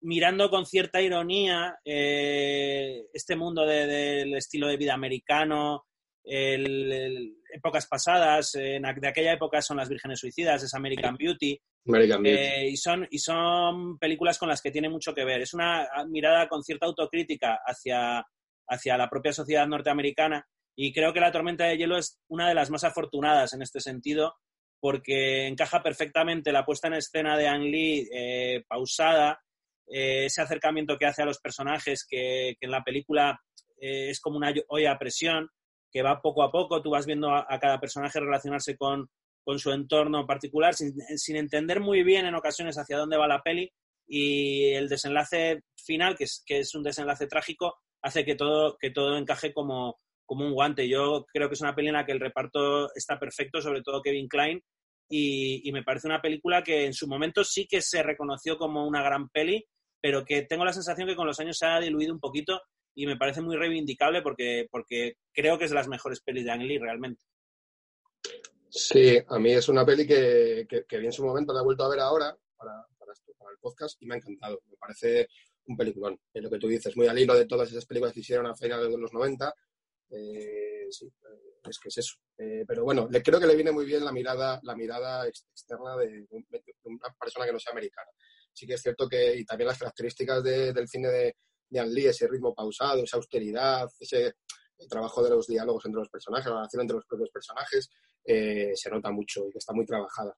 mirando con cierta ironía este mundo del estilo de vida americano, épocas pasadas, de aquella época son Las Vírgenes Suicidas, es American Beauty. Eh, y, son, y son películas con las que tiene mucho que ver. Es una mirada con cierta autocrítica hacia, hacia la propia sociedad norteamericana y creo que La Tormenta de Hielo es una de las más afortunadas en este sentido porque encaja perfectamente la puesta en escena de Ang Lee eh, pausada, eh, ese acercamiento que hace a los personajes que, en la película eh, es como una olla a presión, que va poco a poco, tú vas viendo a, cada personaje relacionarse con, su entorno particular sin, entender muy bien en ocasiones hacia dónde va la peli y el desenlace final, que es, que es un desenlace trágico, hace que todo, que todo encaje como, como un guante. Yo creo que es una peli en la que el reparto está perfecto, sobre todo Kevin Klein, y, me parece una película que en su momento sí que se reconoció como una gran peli, pero que tengo la sensación que con los años se ha diluido un poquito y me parece muy reivindicable porque, porque creo que es de las mejores pelis de Ang Lee realmente. Sí, a mí es una peli que, que, vi en su momento, la he vuelto a ver ahora para, para, el podcast y me ha encantado. Me parece un peliculón. Es lo que tú dices, muy al hilo de todas esas películas que hicieron a finales de los 90. Eh, sí, es que es eso. Eh, pero bueno, le, creo que le viene muy bien la mirada, la mirada externa de, una persona que no sea americana. Sí que es cierto que, y también las características del cine de, de Ang Lee, ese ritmo pausado, esa austeridad, ese trabajo de los diálogos entre los personajes, la relación entre los propios personajes, eh, se nota mucho y que está muy trabajada.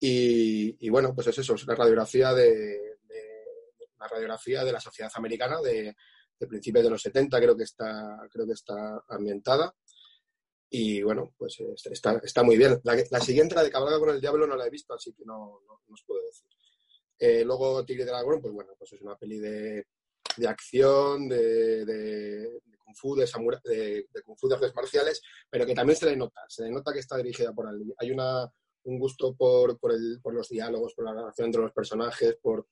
Y, bueno, pues es eso, es la radiografía de, la radiografía de la sociedad americana de, de principios de los 70, creo que está, creo que está ambientada. Y bueno, pues está, está muy bien. La, siguiente, la de Cabalga con el Diablo, no la he visto, así que no, no, os puedo decir. Eh, luego Tigre de Dragón, pues bueno, pues es una peli de, de acción, de, de, kung fu, de, de, de, kung fu, de artes marciales, pero que también se le nota, se le nota que está dirigida por Ali. Hay una, un gusto por, por, el, por los diálogos, por la relación entre los personajes, por,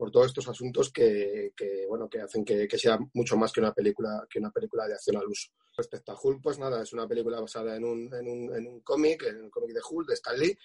por todos estos asuntos que, bueno, que hacen que, sea mucho más que una película, que una película de acción al uso. Respecto a Hulk, pues nada, es una película basada en un, en un, en un cómic, en un cómic de Hulk, de Stan Lee,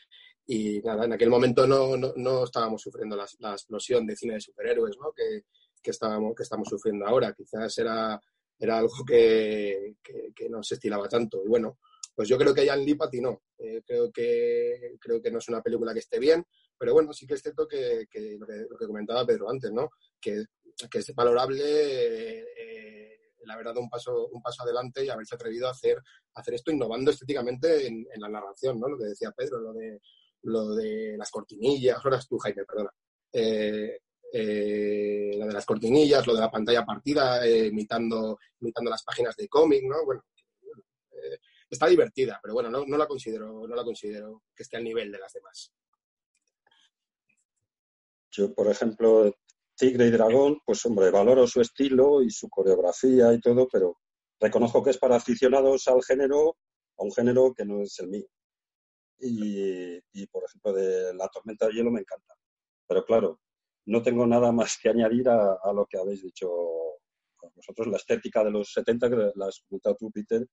y nada, en aquel momento no, no, estábamos sufriendo la, la, explosión de cine de superhéroes ¿no? que, que, estábamos, que estamos sufriendo ahora. Quizás era, era algo que, que, no se estilaba tanto. Y bueno, pues yo creo que Jan Lee patinó. Eh, creo, que, creo que no es una película que esté bien, pero bueno, sí que es cierto que, lo, que comentaba Pedro antes, ¿no? Que, es valorable eh, el haber dado un paso, un paso adelante y haberse atrevido a hacer, hacer esto innovando estéticamente en, la narración, ¿no? Lo que decía Pedro, lo de, lo de las cortinillas, ahora tú, Jaime, perdona. Eh, eh, lo de las cortinillas, lo de la pantalla partida, imitando, imitando las páginas de cómic, ¿no? Bueno, está divertida, pero bueno, no, no, la considero, no la considero que esté al nivel de las demás. Yo, por ejemplo, Tigre y Dragón, pues hombre, valoro su estilo y su coreografía y todo, pero reconozco que es para aficionados al género, a un género que no es el mío. Y, por ejemplo, de La Tormenta de Hielo me encanta. Pero claro, no tengo nada más que añadir a, lo que habéis dicho vosotros. La estética de los 70, que la has comentado tú, Peter,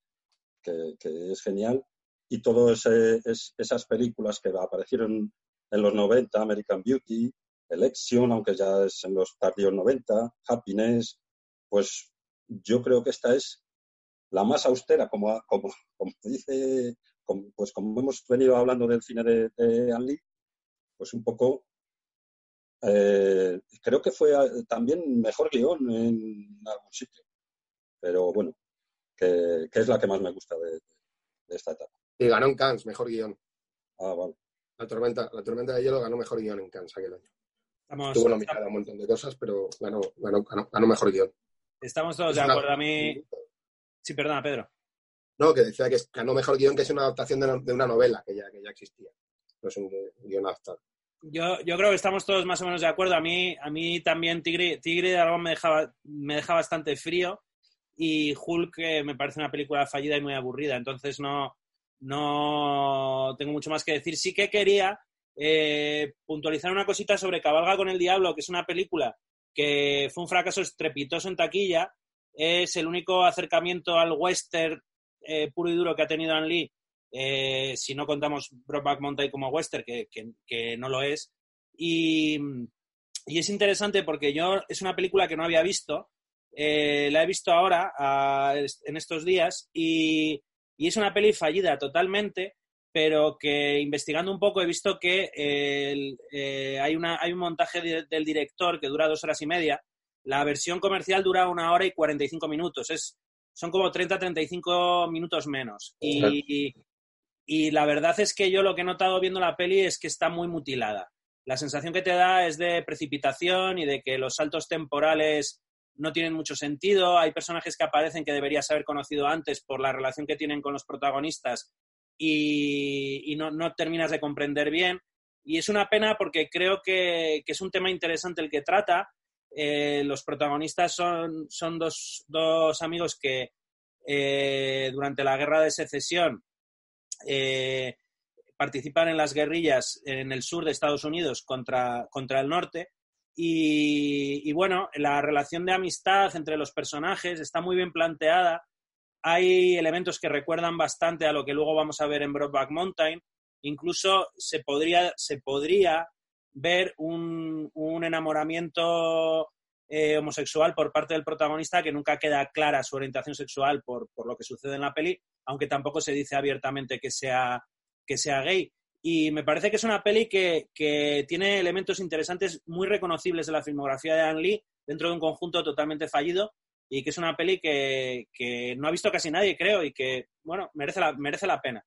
que, es genial. Y todas esas películas que aparecieron en los 90, American Beauty, Election, aunque ya es en los tardíos 90, Happiness, pues yo creo que esta es la más austera, como, como, como dice, pues como hemos venido hablando del cine de, de Lee, pues un poco, eh, creo que fue eh, también mejor guion en algún sitio, pero bueno, que, es la que más me gusta de, esta etapa. Y ganó en Cannes, mejor guion. Ah, vale. La tormenta, la tormenta de hielo ganó mejor guion en Cannes aquel año. Estuvo nominada a un montón de cosas, pero ganó, ganó, ganó, mejor guion. Estamos todos de acuerdo. A mí. Sí, perdona, Pedro. No, que decía que ganó mejor guion que es una adaptación de, una novela que ya, que ya existía. No es un guion adaptado. Yo, yo, creo que estamos todos más o menos de acuerdo. A mí, a mí también Tigre, Tigre Aragón me dejaba, me deja bastante frío y Hulk eh, me parece una película fallida y muy aburrida. Entonces no, no tengo mucho más que decir. Sí que quería eh, puntualizar una cosita sobre Cabalga con el Diablo, que es una película que fue un fracaso estrepitoso en taquilla. Es el único acercamiento al western eh, puro y duro que ha tenido Anne Lee eh, si no contamos Brokeback Mountain como western, que, no lo es. Y, es interesante porque yo es una película que no había visto, eh, la he visto ahora, en estos días, y, es una peli fallida totalmente, pero que investigando un poco he visto que eh, hay, una, hay un montaje del director que dura dos horas y media. La versión comercial dura una hora y 45 minutos. Es, son como 30-35 minutos menos. Y, y la verdad es que yo lo que he notado viendo la peli es que está muy mutilada. La sensación que te da es de precipitación y de que los saltos temporales no tienen mucho sentido. Hay personajes que aparecen que deberías haber conocido antes por la relación que tienen con los protagonistas y, no, terminas de comprender bien. Y es una pena porque creo que, es un tema interesante el que trata. Eh, los protagonistas son, son dos, amigos que eh, durante la guerra de secesión eh, participan en las guerrillas en el sur de Estados Unidos contra, contra el norte. Y, bueno, la relación de amistad entre los personajes está muy bien planteada. Hay elementos que recuerdan bastante a lo que luego vamos a ver en Broadback Mountain. Incluso se podría, se podría ver un, un enamoramiento eh, homosexual por parte del protagonista que nunca queda clara su orientación sexual por, por, lo que sucede en la peli, aunque tampoco se dice abiertamente que sea, que sea gay. Y me parece que es una peli que, que tiene elementos interesantes muy reconocibles de la filmografía de Anne Lee dentro de un conjunto totalmente fallido y que es una peli que, que no ha visto casi nadie, creo, y que, bueno, merece la, merece la pena.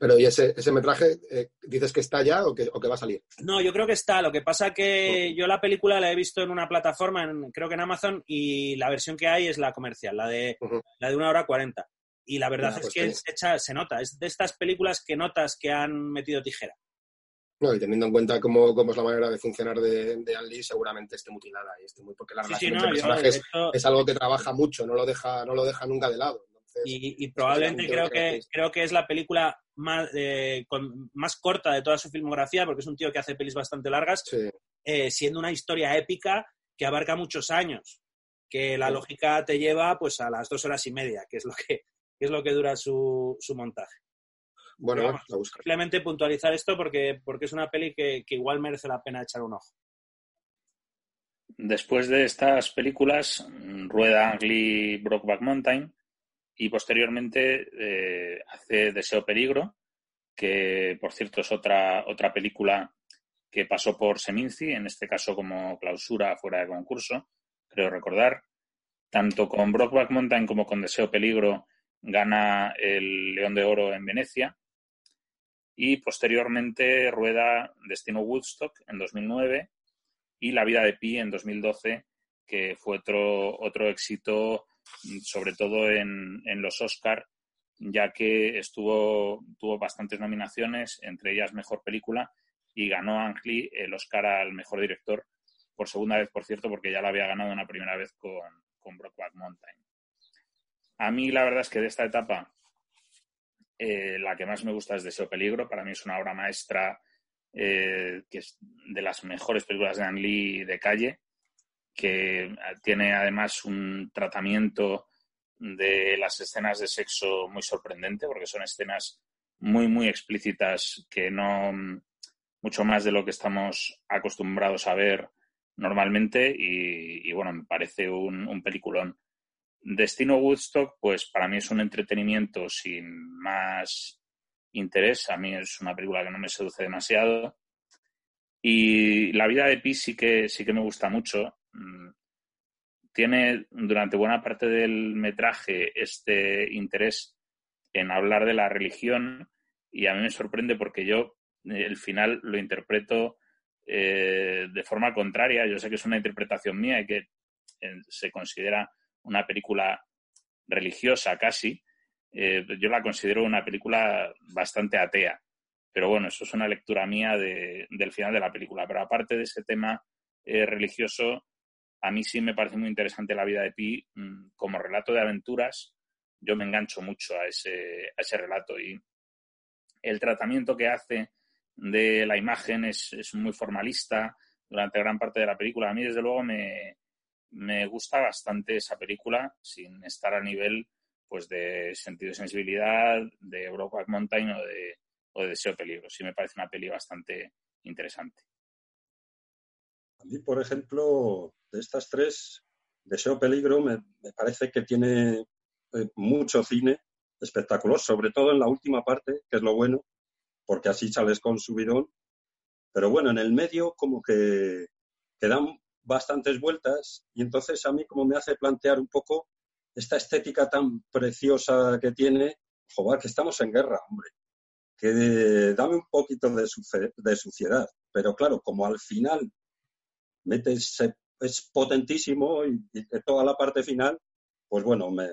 Pero ¿y ese, ese metraje eh, dices que está ya o que, o que, va a salir? No, yo creo que está. Lo que pasa que yo la película la he visto en una plataforma, creo que en Amazon, y la versión que hay es la comercial, la de, la de una hora cuarenta. Y la verdad es pues que hecha, se nota. Es de estas películas que notas que han metido tijera. No, y teniendo en cuenta cómo, cómo es la manera de funcionar de, de Anne seguramente esté mutilada y esté muy porque la relación entre personajes es algo que trabaja mucho, no lo deja, no lo deja nunca de lado. y, probablemente creo que, creo que es la película más, eh, más corta de toda su filmografía, porque es un tío que hace pelis bastante largas, eh, siendo una historia épica que abarca muchos años, que la lógica te lleva pues a las dos horas y media, que es lo que, es lo que dura su, montaje. Bueno, Simplemente puntualizar esto porque, porque es una peli que, igual merece la pena echar un ojo. Después de estas películas, rueda Angli Brokeback Mountain, y posteriormente eh, hace Deseo Peligro, que por cierto es otra, otra película que pasó por Seminci, en este caso como clausura fuera de concurso, creo recordar. Tanto con Brockback Mountain como con Deseo Peligro gana el León de Oro en Venecia. Y posteriormente rueda Destino Woodstock en 2009 y La vida de Pi en 2012, que fue otro, otro éxito sobre todo en, los Oscar, ya que estuvo, tuvo bastantes nominaciones, entre ellas Mejor Película, y ganó Ang Lee el Oscar al Mejor Director, por segunda vez, por cierto, porque ya lo había ganado una primera vez con, con Mountain. A mí la verdad es que de esta etapa eh, la que más me gusta es Deseo Peligro. Para mí es una obra maestra eh, que es de las mejores películas de Ang Lee de calle que tiene además un tratamiento de las escenas de sexo muy sorprendente, porque son escenas muy, muy explícitas que no mucho más de lo que estamos acostumbrados a ver normalmente y, bueno, me parece un, un, peliculón. Destino Woodstock, pues para mí es un entretenimiento sin más interés. A mí es una película que no me seduce demasiado. Y la vida de Pi sí que, sí que me gusta mucho. Mm, tiene durante buena parte del metraje este interés en hablar de la religión y a mí me sorprende porque yo eh, el final lo interpreto eh, de forma contraria. Yo sé que es una interpretación mía y que eh, se considera una película religiosa casi. Yo la considero una película bastante atea. Pero bueno, eso es una lectura mía del final de la película. Pero aparte de ese tema religioso, a mí sí me parece muy interesante la vida de Pi mm, como relato de aventuras. Yo me engancho mucho a ese, a ese relato y el tratamiento que hace de la imagen es, muy formalista durante gran parte de la película. A mí, desde luego, me, gusta bastante esa película sin estar a nivel pues de sentido de sensibilidad, de Brokeback Mountain o de, o de Deseo Peligro. Sí me parece una peli bastante interesante. A mí, por ejemplo, de estas tres, Deseo Peligro me, parece que tiene eh, mucho cine espectacular, sobre todo en la última parte, que es lo bueno, porque así sales con subidón. Pero bueno, en el medio como que, que dan bastantes vueltas y entonces a mí como me hace plantear un poco esta estética tan preciosa que tiene, joder, que estamos en guerra, hombre, que dame un poquito de suciedad. Pero claro, como al final metes, es potentísimo y, y toda la parte final, pues bueno, me,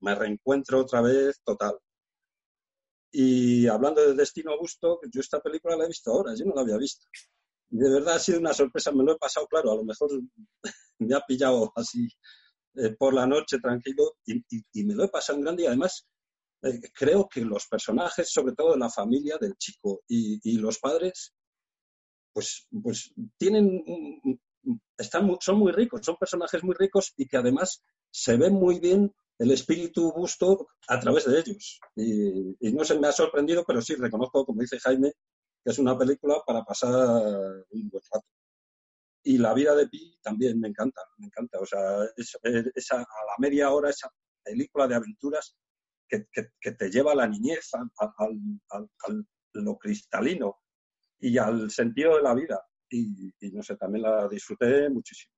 me, reencuentro otra vez total. Y hablando de Destino Gusto, yo esta película la he visto ahora, yo no la había visto. Y de verdad ha sido una sorpresa, me lo he pasado, claro, a lo mejor me ha pillado así eh, por la noche tranquilo y, me lo he pasado en grande y además eh, creo que los personajes, sobre todo la familia del chico y, los padres, pues, pues tienen, están, son muy ricos, son personajes muy ricos y que además se ve muy bien el espíritu gusto a través de ellos. Y, no se me ha sorprendido, pero sí reconozco, como dice Jaime, que es una película para pasar un buen rato. Y la vida de Pi también me encanta, me encanta. O sea, esa, a la media hora, esa película de aventuras que, te lleva a la niñez, a, lo cristalino y al sentido de la vida. y no sé, también la disfruté muchísimo.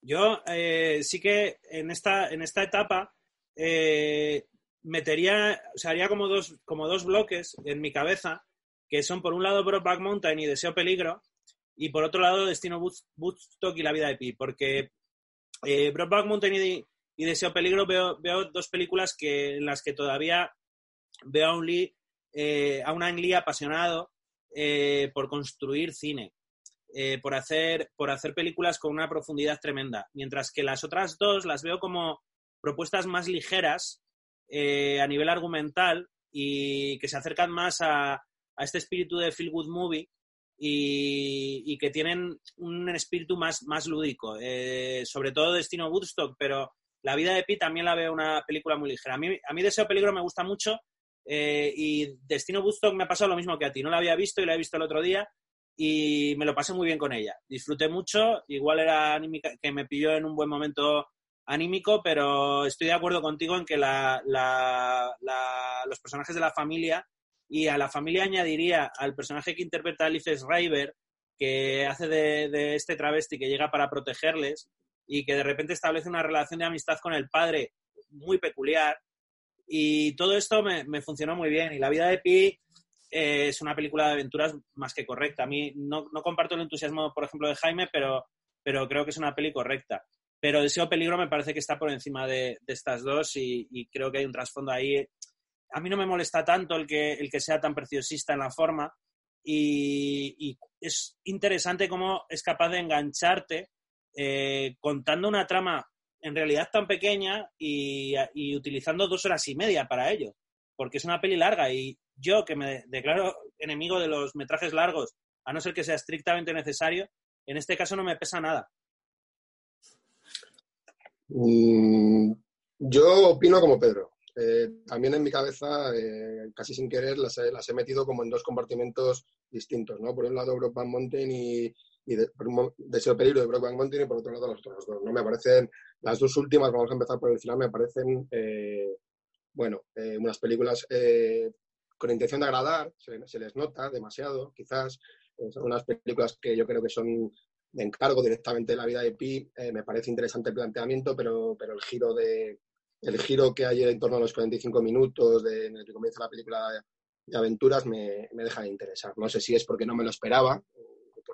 Yo eh, sí que en esta, en esta etapa eh, metería, o sea, haría como dos, como dos bloques en mi cabeza, que son por un lado Brokeback Mountain y Deseo Peligro, y por otro lado Destino Woodstock y La Vida de Pi, porque eh, Brokeback Mountain y, Deseo Peligro veo, veo, dos películas que, en las que todavía veo a un Lee, eh, a un Ang Lee apasionado por construir cine. Eh, por, hacer, por hacer películas con una profundidad tremenda, mientras que las otras dos las veo como propuestas más ligeras eh, a nivel argumental y que se acercan más a, este espíritu de feel good movie y, que tienen un espíritu más, más lúdico, eh, sobre todo Destino Woodstock, pero La vida de Pi también la veo una película muy ligera. A mí, a mí Deseo Peligro me gusta mucho y Destino Woodstock me ha pasado lo mismo que a ti. No la había visto y la he visto el otro día y me lo pasé muy bien con ella. Disfruté mucho, igual era anímica, que me pilló en un buen momento anímico, pero estoy de acuerdo contigo en que la, los personajes de la familia, y a la familia añadiría al personaje que interpreta Alice Schreiber, que hace de, este travesti que llega para protegerles y que de repente establece una relación de amistad con el padre muy peculiar. Y todo esto me, me funcionó muy bien. Y la vida de Pi eh, es una película de aventuras más que correcta. A mí no, comparto el entusiasmo, por ejemplo, de Jaime, pero, pero creo que es una peli correcta. Pero Deseo Peligro me parece que está por encima de, estas dos y, creo que hay un trasfondo ahí. A mí no me molesta tanto el que, el que sea tan preciosista en la forma y, es interesante cómo es capaz de engancharte eh, contando una trama en realidad tan pequeña y, utilizando dos horas y media para ello, porque es una peli larga y yo que me declaro enemigo de los metrajes largos, a no ser que sea estrictamente necesario, en este caso no me pesa nada. Mm, yo opino como Pedro. Eh, también en mi cabeza, eh, casi sin querer, las he, metido como en dos compartimentos distintos, ¿no? Por un lado Brokeback Mountain y, y de, por un deseo peligro de Brokeback Mountain y por otro lado los otros dos. ¿no? Me parecen, las dos últimas, vamos a empezar por el final, me parecen, eh, bueno, unas películas con intención de agradar, se, les nota demasiado, quizás. Eh, son unas películas que yo creo que son de encargo directamente de la vida de Pi. Eh, me parece interesante el planteamiento, pero, pero el giro de el giro que hay en torno a los 45 minutos de, en el que comienza la película aventuras me, me deja de interesar. No sé si es porque no me lo esperaba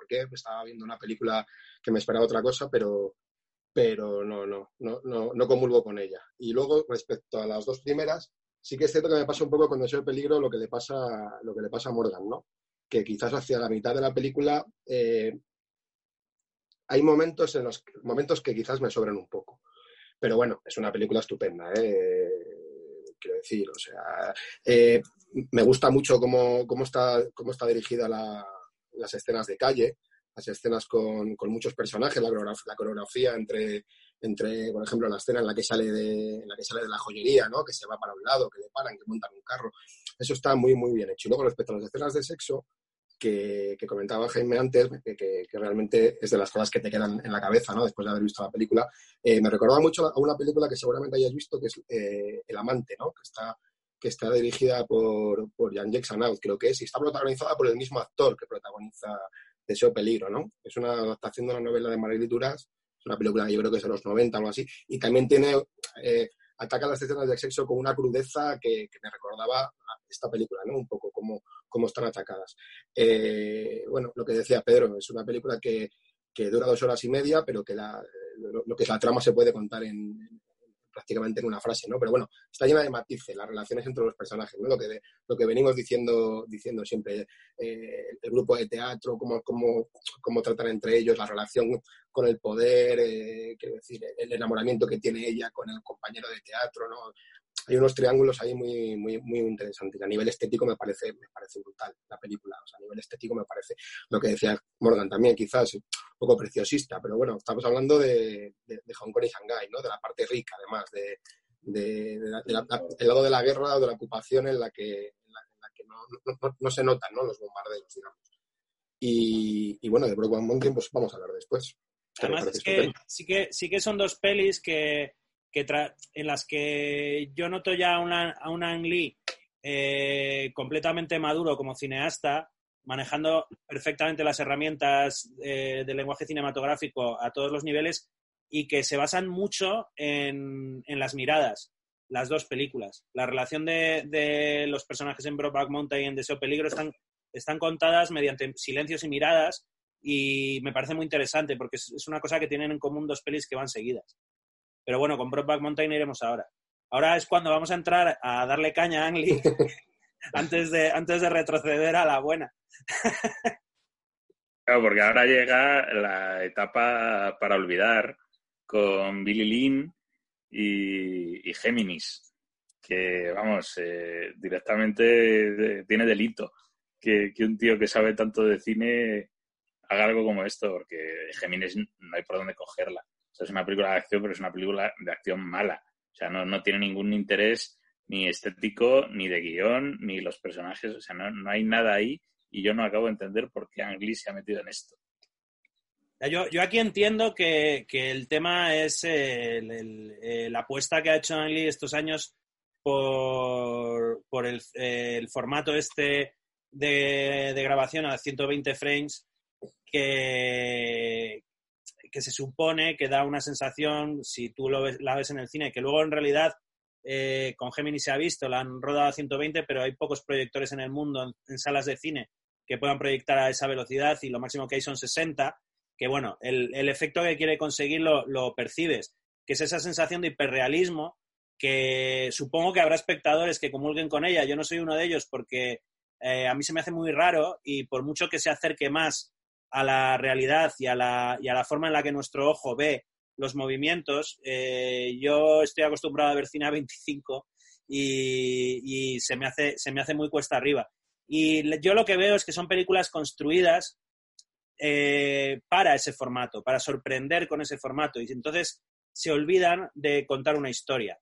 o porque estaba viendo una película que me esperaba otra cosa, pero, pero no, no, no, no, no comulgo con ella. Y luego, respecto a las dos primeras, sí que es cierto que me pasa un poco con Deseo de Peligro lo que le pasa, lo que le pasa a Morgan, ¿no? Que quizás hacia la mitad de la película eh, hay momentos en los momentos que quizás me sobran un poco. Pero bueno, es una película estupenda, ¿eh? quiero decir, o sea, eh, me gusta mucho cómo, cómo, está, cómo está dirigida las escenas de calle, las escenas con, con muchos personajes, la coreografía, la coreografía, entre, entre, por ejemplo, la escena en la que sale de, en la que sale de la joyería, ¿no? Que se va para un lado, que le paran, que montan un carro. Eso está muy, muy bien hecho. Y luego, respecto a las escenas de sexo, que, que comentaba Jaime antes, que, que, realmente es de las cosas que te quedan en la cabeza, ¿no? Después de haber visto la película. Eh, me recordaba mucho a una película que seguramente hayas visto, que es eh, El Amante, ¿no? Que está que está dirigida por, por Jean-Jacques creo que es, y está protagonizada por el mismo actor que protagoniza Deseo Peligro, ¿no? Es una adaptación de una novela de Marguerite Duras, es una película que yo creo que es de los 90 o algo así, y también tiene, eh, ataca las escenas de sexo con una crudeza que, me recordaba esta película, ¿no? Un poco cómo, cómo están atacadas. Eh, bueno, lo que decía Pedro, es una película que, que dura dos horas y media, pero que la, lo, que es la trama se puede contar en, prácticamente en una frase, ¿no? Pero bueno, está llena de matices, las relaciones entre los personajes, ¿no? Lo que, lo que venimos diciendo, diciendo siempre, eh, el grupo de teatro, cómo, cómo, cómo tratan entre ellos, la relación con el poder, eh, quiero decir, el enamoramiento que tiene ella con el compañero de teatro, ¿no? Hay unos triángulos ahí muy, muy, muy interesantes. A nivel estético me parece, me parece brutal la película. O sea, a nivel estético me parece lo que decía Morgan también, quizás un poco preciosista, pero bueno, estamos hablando de, de, Hong Kong y Shanghái, ¿no? De la parte rica, además, de, de, el lado de la guerra o de la ocupación en la que, en la, que no, no, no, se notan ¿no? los bombardeos, digamos. Y, y bueno, de Brokeback Mountain pues vamos a hablar después. Además, es que sí, que sí que son dos pelis que en las que yo noto ya una, a un Ang Lee eh, completamente maduro como cineasta, manejando perfectamente las herramientas eh, del lenguaje cinematográfico a todos los niveles y que se basan mucho en, las miradas, las dos películas. La relación de, los personajes en Brokeback Mountain y en Deseo Peligro están, están contadas mediante silencios y miradas y me parece muy interesante porque es, una cosa que tienen en común dos pelis que van seguidas. Pero bueno, con Brokeback Mountain iremos ahora. Ahora es cuando vamos a entrar a darle caña a Ang Lee antes, de, antes de retroceder a la buena. claro, porque ahora llega la etapa para olvidar con Billy Lynn y, Géminis, que vamos, eh, directamente tiene delito que, que un tío que sabe tanto de cine haga algo como esto, porque Géminis no hay por dónde cogerla es una película de acción, pero es una película de acción mala. O sea, no, tiene ningún interés ni estético, ni de guion, ni los personajes. O sea, no, hay nada ahí y yo no acabo de entender por qué Ang Lee se ha metido en esto. Yo, yo aquí entiendo que, el tema es eh, la apuesta que ha hecho Ang Lee estos años por, por el, formato este de, de, grabación a 120 frames que, que se supone que da una sensación, si tú lo ves, la ves en el cine, que luego en realidad eh, con Gemini se ha visto, la han rodado a 120, pero hay pocos proyectores en el mundo, en, salas de cine, que puedan proyectar a esa velocidad y lo máximo que hay son 60, que bueno, el, efecto que quiere conseguir lo, percibes, que es esa sensación de hiperrealismo que supongo que habrá espectadores que comulguen con ella. Yo no soy uno de ellos porque eh, a mí se me hace muy raro y por mucho que se acerque más a la realidad y a la, y a la forma en la que nuestro ojo ve los movimientos. Eh, yo estoy acostumbrado a ver cine a 25 y, se, me hace, se me hace muy cuesta arriba. Y yo lo que veo es que son películas construidas eh, para ese formato, para sorprender con ese formato. Y entonces se olvidan de contar una historia.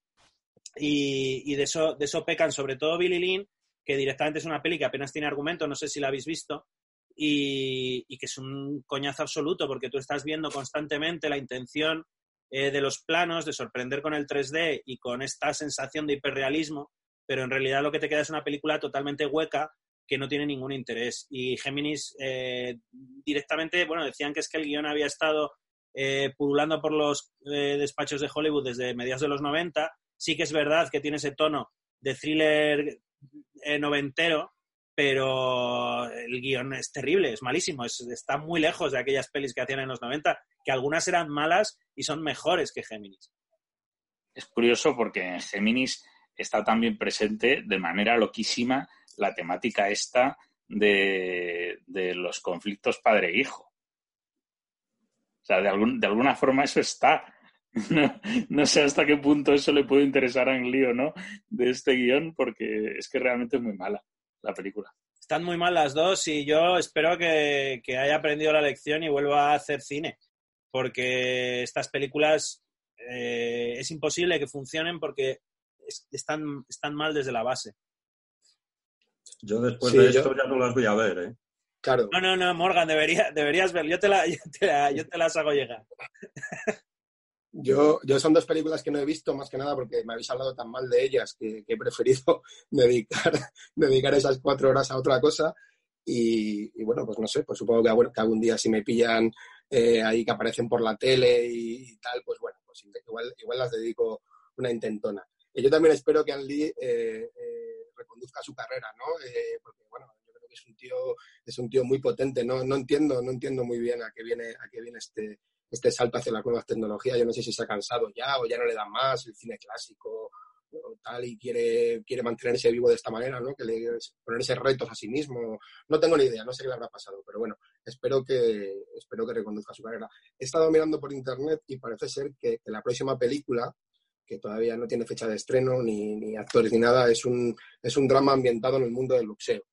Y, y de, eso, de eso pecan sobre todo Billy Lynn, que directamente es una peli que apenas tiene argumento, no sé si la habéis visto, y, que es un coñazo absoluto porque tú estás viendo constantemente la intención eh, de los planos de sorprender con el 3D y con esta sensación de hiperrealismo, pero en realidad lo que te queda es una película totalmente hueca que no tiene ningún interés. Y Géminis eh, directamente, bueno, decían que es que el guion había estado eh, pululando por los despachos de Hollywood desde mediados de los 90. Sí que es verdad que tiene ese tono de thriller noventero, pero el guion es terrible, es malísimo, está muy lejos de aquellas pelis que hacían en los 90, que algunas eran malas y son mejores que Géminis. Es curioso porque en Géminis está también presente de manera loquísima la temática esta de, los conflictos padre-hijo. O sea, de, de alguna forma eso está. No, sé hasta qué punto eso le puede interesar a Ang o no de este guion, porque es que realmente es muy mala la película. Están muy mal las dos y yo espero que, haya aprendido la lección y vuelva a hacer cine, porque estas películas eh, es imposible que funcionen porque están, están mal desde la base. Yo después de esto ya no las voy a ver, ¿eh? Claro. No, no, no, Morgan, debería, deberías ver. Yo te, la, yo, te yo te las hago llegar. Yo, yo son dos películas que no he visto, más que nada porque me habéis hablado tan mal de ellas que, he preferido dedicar, dedicar esas cuatro horas a otra cosa. Y, bueno, pues no sé, pues supongo que, algún día si me pillan eh, ahí que aparecen por la tele y, tal, pues bueno, pues igual, igual las dedico una intentona. Y yo también espero que Lee eh, eh, reconduzca su carrera, ¿no? porque bueno, yo creo que es un tío, es un tío muy potente, no, no entiendo, no entiendo muy bien a qué viene, a qué viene este, este salto hacia las nuevas tecnologías. Yo no sé si se ha cansado ya o ya no le da más el cine clásico tal y quiere, quiere mantenerse vivo de esta manera, ¿no? Que le ponerse retos a sí mismo. No tengo ni idea, no sé qué le habrá pasado, pero bueno, espero que, espero que reconduzca su carrera. He estado mirando por internet y parece ser que, la próxima película, que todavía no tiene fecha de estreno, ni, ni, actores ni nada, es un, es un drama ambientado en el mundo del boxeo.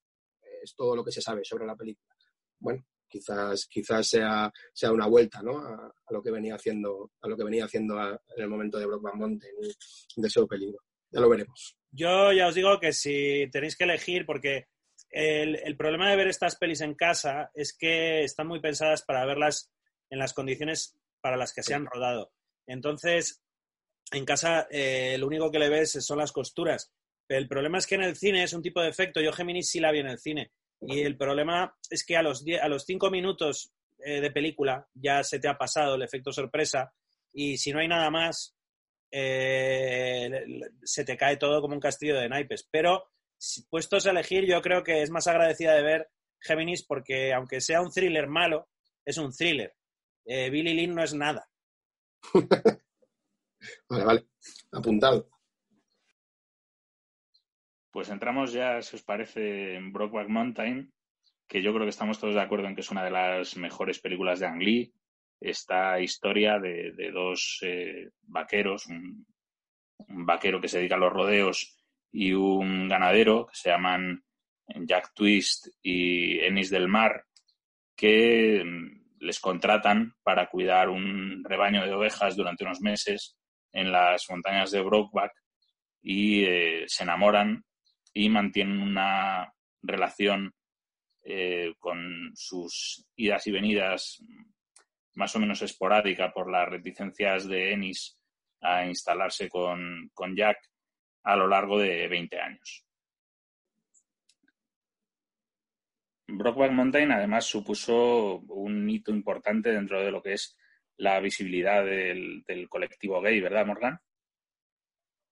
Es todo lo que se sabe sobre la película. Bueno, quizás, quizás sea, sea una vuelta ¿no? a, lo que venía haciendo, a lo que venía haciendo en el momento de Brockman Mountain de ese peligro. Ya lo veremos. Yo ya os digo que si tenéis que elegir, porque el, el, problema de ver estas pelis en casa es que están muy pensadas para verlas en las condiciones para las que se han rodado. Entonces, en casa eh, lo único que le ves son las costuras. Pero el problema es que en el cine es un tipo de efecto. Yo Géminis sí la vi en el cine. Y el problema es que a los, a los cinco minutos eh, de película ya se te ha pasado el efecto sorpresa y si no hay nada más, eh, se te cae todo como un castillo de naipes. Pero puestos a elegir, yo creo que es más agradecida de ver Géminis porque aunque sea un thriller malo, es un thriller. Eh, Billy Lynn no es nada. vale, vale. Apuntado. Pues entramos ya, si os parece, en Brokeback Mountain, que yo creo que estamos todos de acuerdo en que es una de las mejores películas de Ang Lee. Esta historia de, dos eh, vaqueros, un, vaquero que se dedica a los rodeos y un ganadero que se llaman Jack Twist y Ennis del Mar, que mm, les contratan para cuidar un rebaño de ovejas durante unos meses en las montañas de Brokeback y eh, se enamoran y mantienen una relación eh, con sus idas y venidas más o menos esporádica por las reticencias de Ennis a instalarse con, con Jack a lo largo de 20 años. Brockback Mountain además supuso un hito importante dentro de lo que es la visibilidad del, del colectivo gay, ¿verdad, Morgan?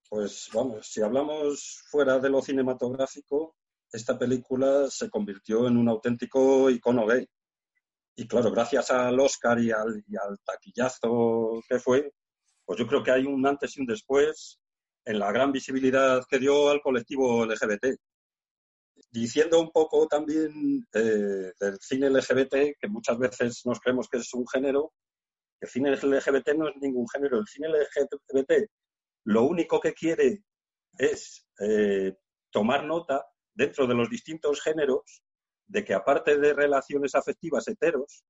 Pues vamos, si hablamos fuera de lo cinematográfico, esta película se convirtió en un auténtico icono gay. Y claro, gracias al Oscar y al, taquillazo que fue, pues yo creo que hay un antes y un después en la gran visibilidad que dio al colectivo LGBT. Diciendo un poco también eh, del cine LGBT, que muchas veces nos creemos que es un género, el cine LGBT no es ningún género. El cine LGBT lo único que quiere es eh, tomar nota dentro de los distintos géneros de que aparte de relaciones afectivas heteros,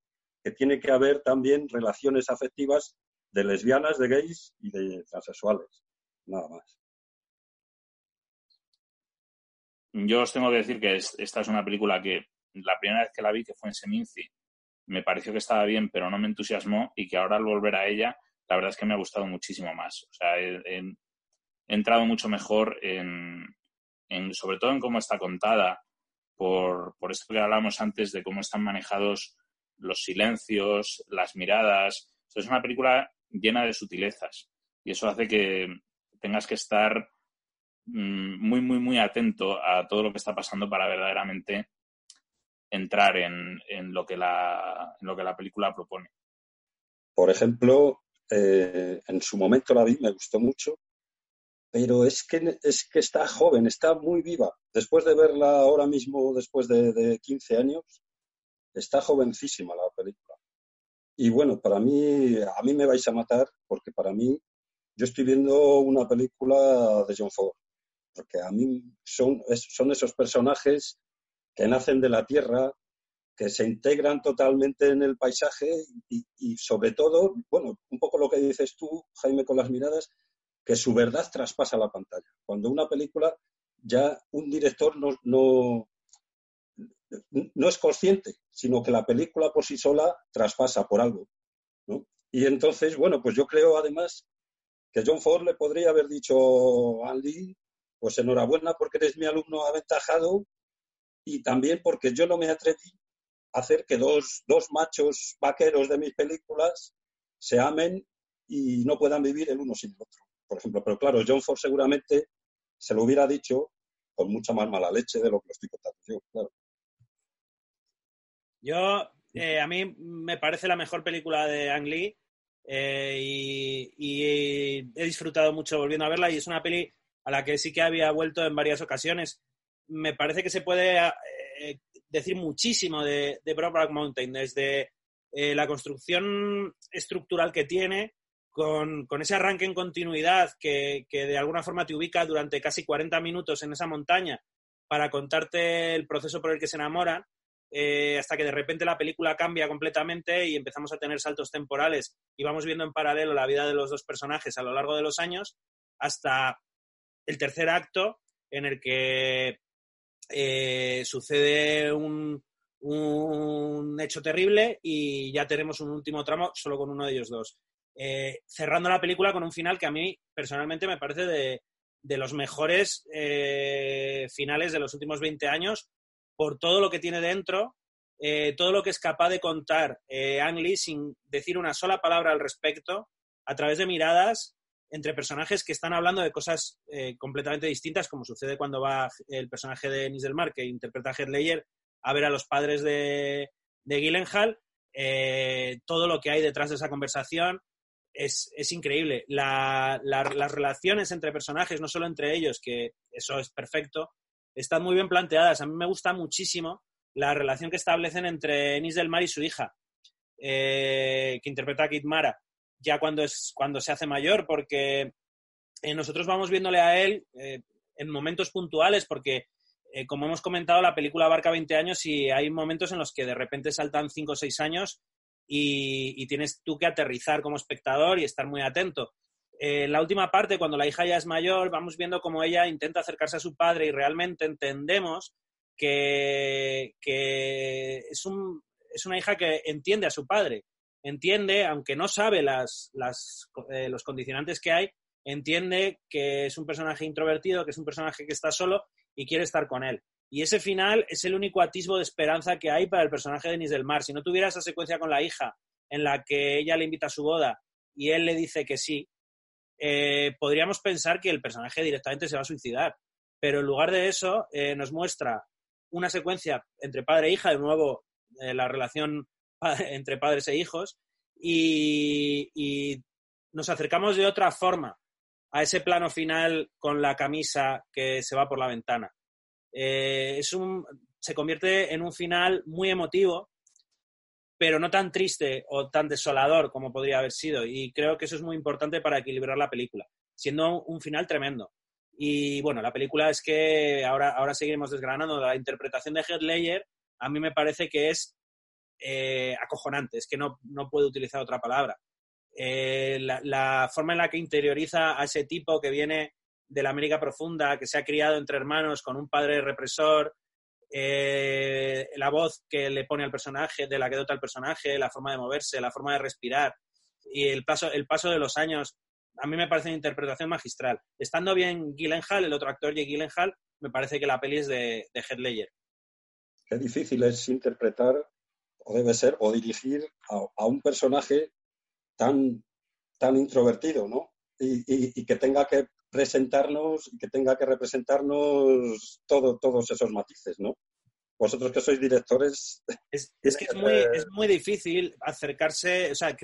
que tiene que haber también relaciones afectivas de lesbianas, de gays y de transexuales. Nada más. Yo os tengo que decir que esta es una película que la primera vez que la vi, que fue en Seminci, me pareció que estaba bien, pero no me entusiasmó y que ahora al volver a ella la verdad es que me ha gustado muchísimo más. O sea, he, entrado mucho mejor en, sobre todo en cómo está contada, por, por esto que hablábamos antes de cómo están manejados los silencios, las miradas. es una película llena de sutilezas y eso hace que tengas que estar mm, muy, muy, muy atento a todo lo que está pasando para verdaderamente entrar en, lo, que la, lo que la película propone. Por ejemplo, eh, en su momento la vi, me gustó mucho, pero es que, es que está joven, está muy viva. Después de verla ahora mismo, después de, de 15 años, está jovencísima la película. Y bueno, para mí, a mí me vais a matar porque para mí yo estoy viendo una película de John Ford, porque a mí son, son esos personajes que nacen de la tierra, que se integran totalmente en el paisaje y, sobre todo, bueno, un poco lo que dices tú, Jaime, con las miradas, que su verdad traspasa la pantalla. Cuando una película ya un director no, no, no es consciente, sino que la película por sí sola traspasa por algo. Y entonces, bueno, pues yo creo además que John Ford le podría haber dicho a Lee, pues enhorabuena porque eres mi alumno aventajado y también porque yo no me atreví hacer que dos, dos machos vaqueros de mis películas se amen y no puedan vivir el uno sin el otro, por ejemplo. Pero claro, John Ford seguramente se lo hubiera dicho con mucha más mala leche de lo que lo estoy contando yo, claro. Yo, eh, a mí me parece la mejor película de Ang Lee eh, y, he disfrutado mucho volviendo a verla y es una peli a la que sí que había vuelto en varias ocasiones. Me parece que se puede eh, decir muchísimo de, de Brokeback Mountain, desde eh, la construcción estructural que tiene, con, ese arranque en continuidad que, que, de alguna forma te ubica durante casi 40 minutos en esa montaña para contarte el proceso por el que se enamoran, eh, hasta que de repente la película cambia completamente y empezamos a tener saltos temporales y vamos viendo en paralelo la vida de los dos personajes a lo largo de los años, hasta el tercer acto en el que eh, sucede un, hecho terrible y ya tenemos un último tramo solo con uno de ellos dos. Eh, cerrando la película con un final que a mí personalmente me parece de, los mejores finales de los últimos 20 años por todo lo que tiene dentro, eh, todo lo que es capaz de contar eh, Ang Lee sin decir una sola palabra al respecto, a través de miradas entre personajes que están hablando de cosas eh, completamente distintas, como sucede cuando va el personaje de Nisdelmar, que interpreta a Heath a ver a los padres de, de Gyllenhaal. todo lo que hay detrás de esa conversación es, increíble. las relaciones entre personajes, no solo entre ellos, que eso es perfecto, están muy bien planteadas. A mí me gusta muchísimo la relación que establecen entre Enis del Mar y su hija, eh, que interpreta a Kit Mara, ya cuando, es, cuando se hace mayor, porque eh, nosotros vamos viéndole a él eh, en momentos puntuales, porque como hemos comentado, la película abarca 20 años y hay momentos en los que de repente saltan 5 o 6 años y, y, tienes tú que aterrizar como espectador y estar muy atento. Eh, en la última parte, cuando la hija ya es mayor, vamos viendo cómo ella intenta acercarse a su padre y realmente entendemos que, es, una hija que entiende a su padre. Entiende, aunque no sabe eh, los condicionantes que hay, entiende que es un personaje introvertido, que es un personaje que está solo y quiere estar con él. Y ese final es el único atisbo de esperanza que hay para el personaje de Denis del Mar. Si no tuviera esa secuencia con la hija en la que ella le invita a su boda y él le dice que sí, eh, podríamos pensar que el personaje directamente se va a suicidar. Pero en lugar de eso, eh, nos muestra una secuencia entre padre e hija, de nuevo, la relación entre padres e hijos, y, nos acercamos de otra forma a ese plano final con la camisa que se va por la ventana. es un, se convierte en un final muy emotivo pero no tan triste o tan desolador como podría haber sido. Y creo que eso es muy importante para equilibrar la película, siendo un final tremendo. Y bueno, la película es que ahora, ahora seguiremos desgranando. La interpretación de Heath Ledger a mí me parece que es eh, acojonante, es que no, no puedo utilizar otra palabra. Eh, la, forma en la que interioriza a ese tipo que viene de la América profunda, que se ha criado entre hermanos con un padre represor, eh, la voz que le pone al personaje, de la que dota el personaje, la forma de moverse, la forma de respirar y el paso, el paso de los años, a mí me parece una interpretación magistral. Estando bien Gyllenhaal, el otro actor, Jake Gyllenhaal, me parece que la peli es de, de Ledger. Qué difícil es interpretar, o debe ser, o dirigir a, un personaje tan, tan introvertido, ¿no? Y, que tenga que presentarnos, que tenga que representarnos todo, todos esos matices, ¿no? Vosotros que sois directores... Es, que es muy, es muy difícil acercarse, o sea,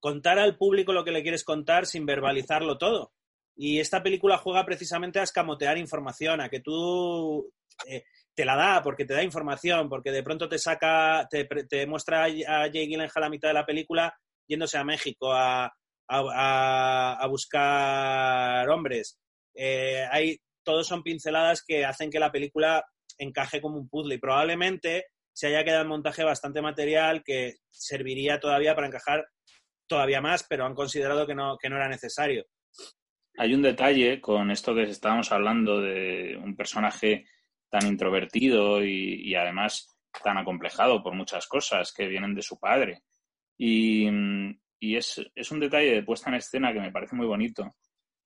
contar al público lo que le quieres contar sin verbalizarlo todo. Y esta película juega precisamente a escamotear información, a que tú eh, te la da porque te da información, porque de pronto te saca, te, muestra a Jake Gyllenhaal a mitad de la película yéndose a México a, a, buscar hombres. Eh, hay, todos son pinceladas que hacen que la película encaje como un puzzle y probablemente se haya quedado en montaje bastante material que serviría todavía para encajar todavía más, pero han considerado que no, que no era necesario. Hay un detalle con esto que estábamos hablando de un personaje tan introvertido y, además tan acomplejado por muchas cosas que vienen de su padre. Y, es, un detalle de puesta en escena que me parece muy bonito,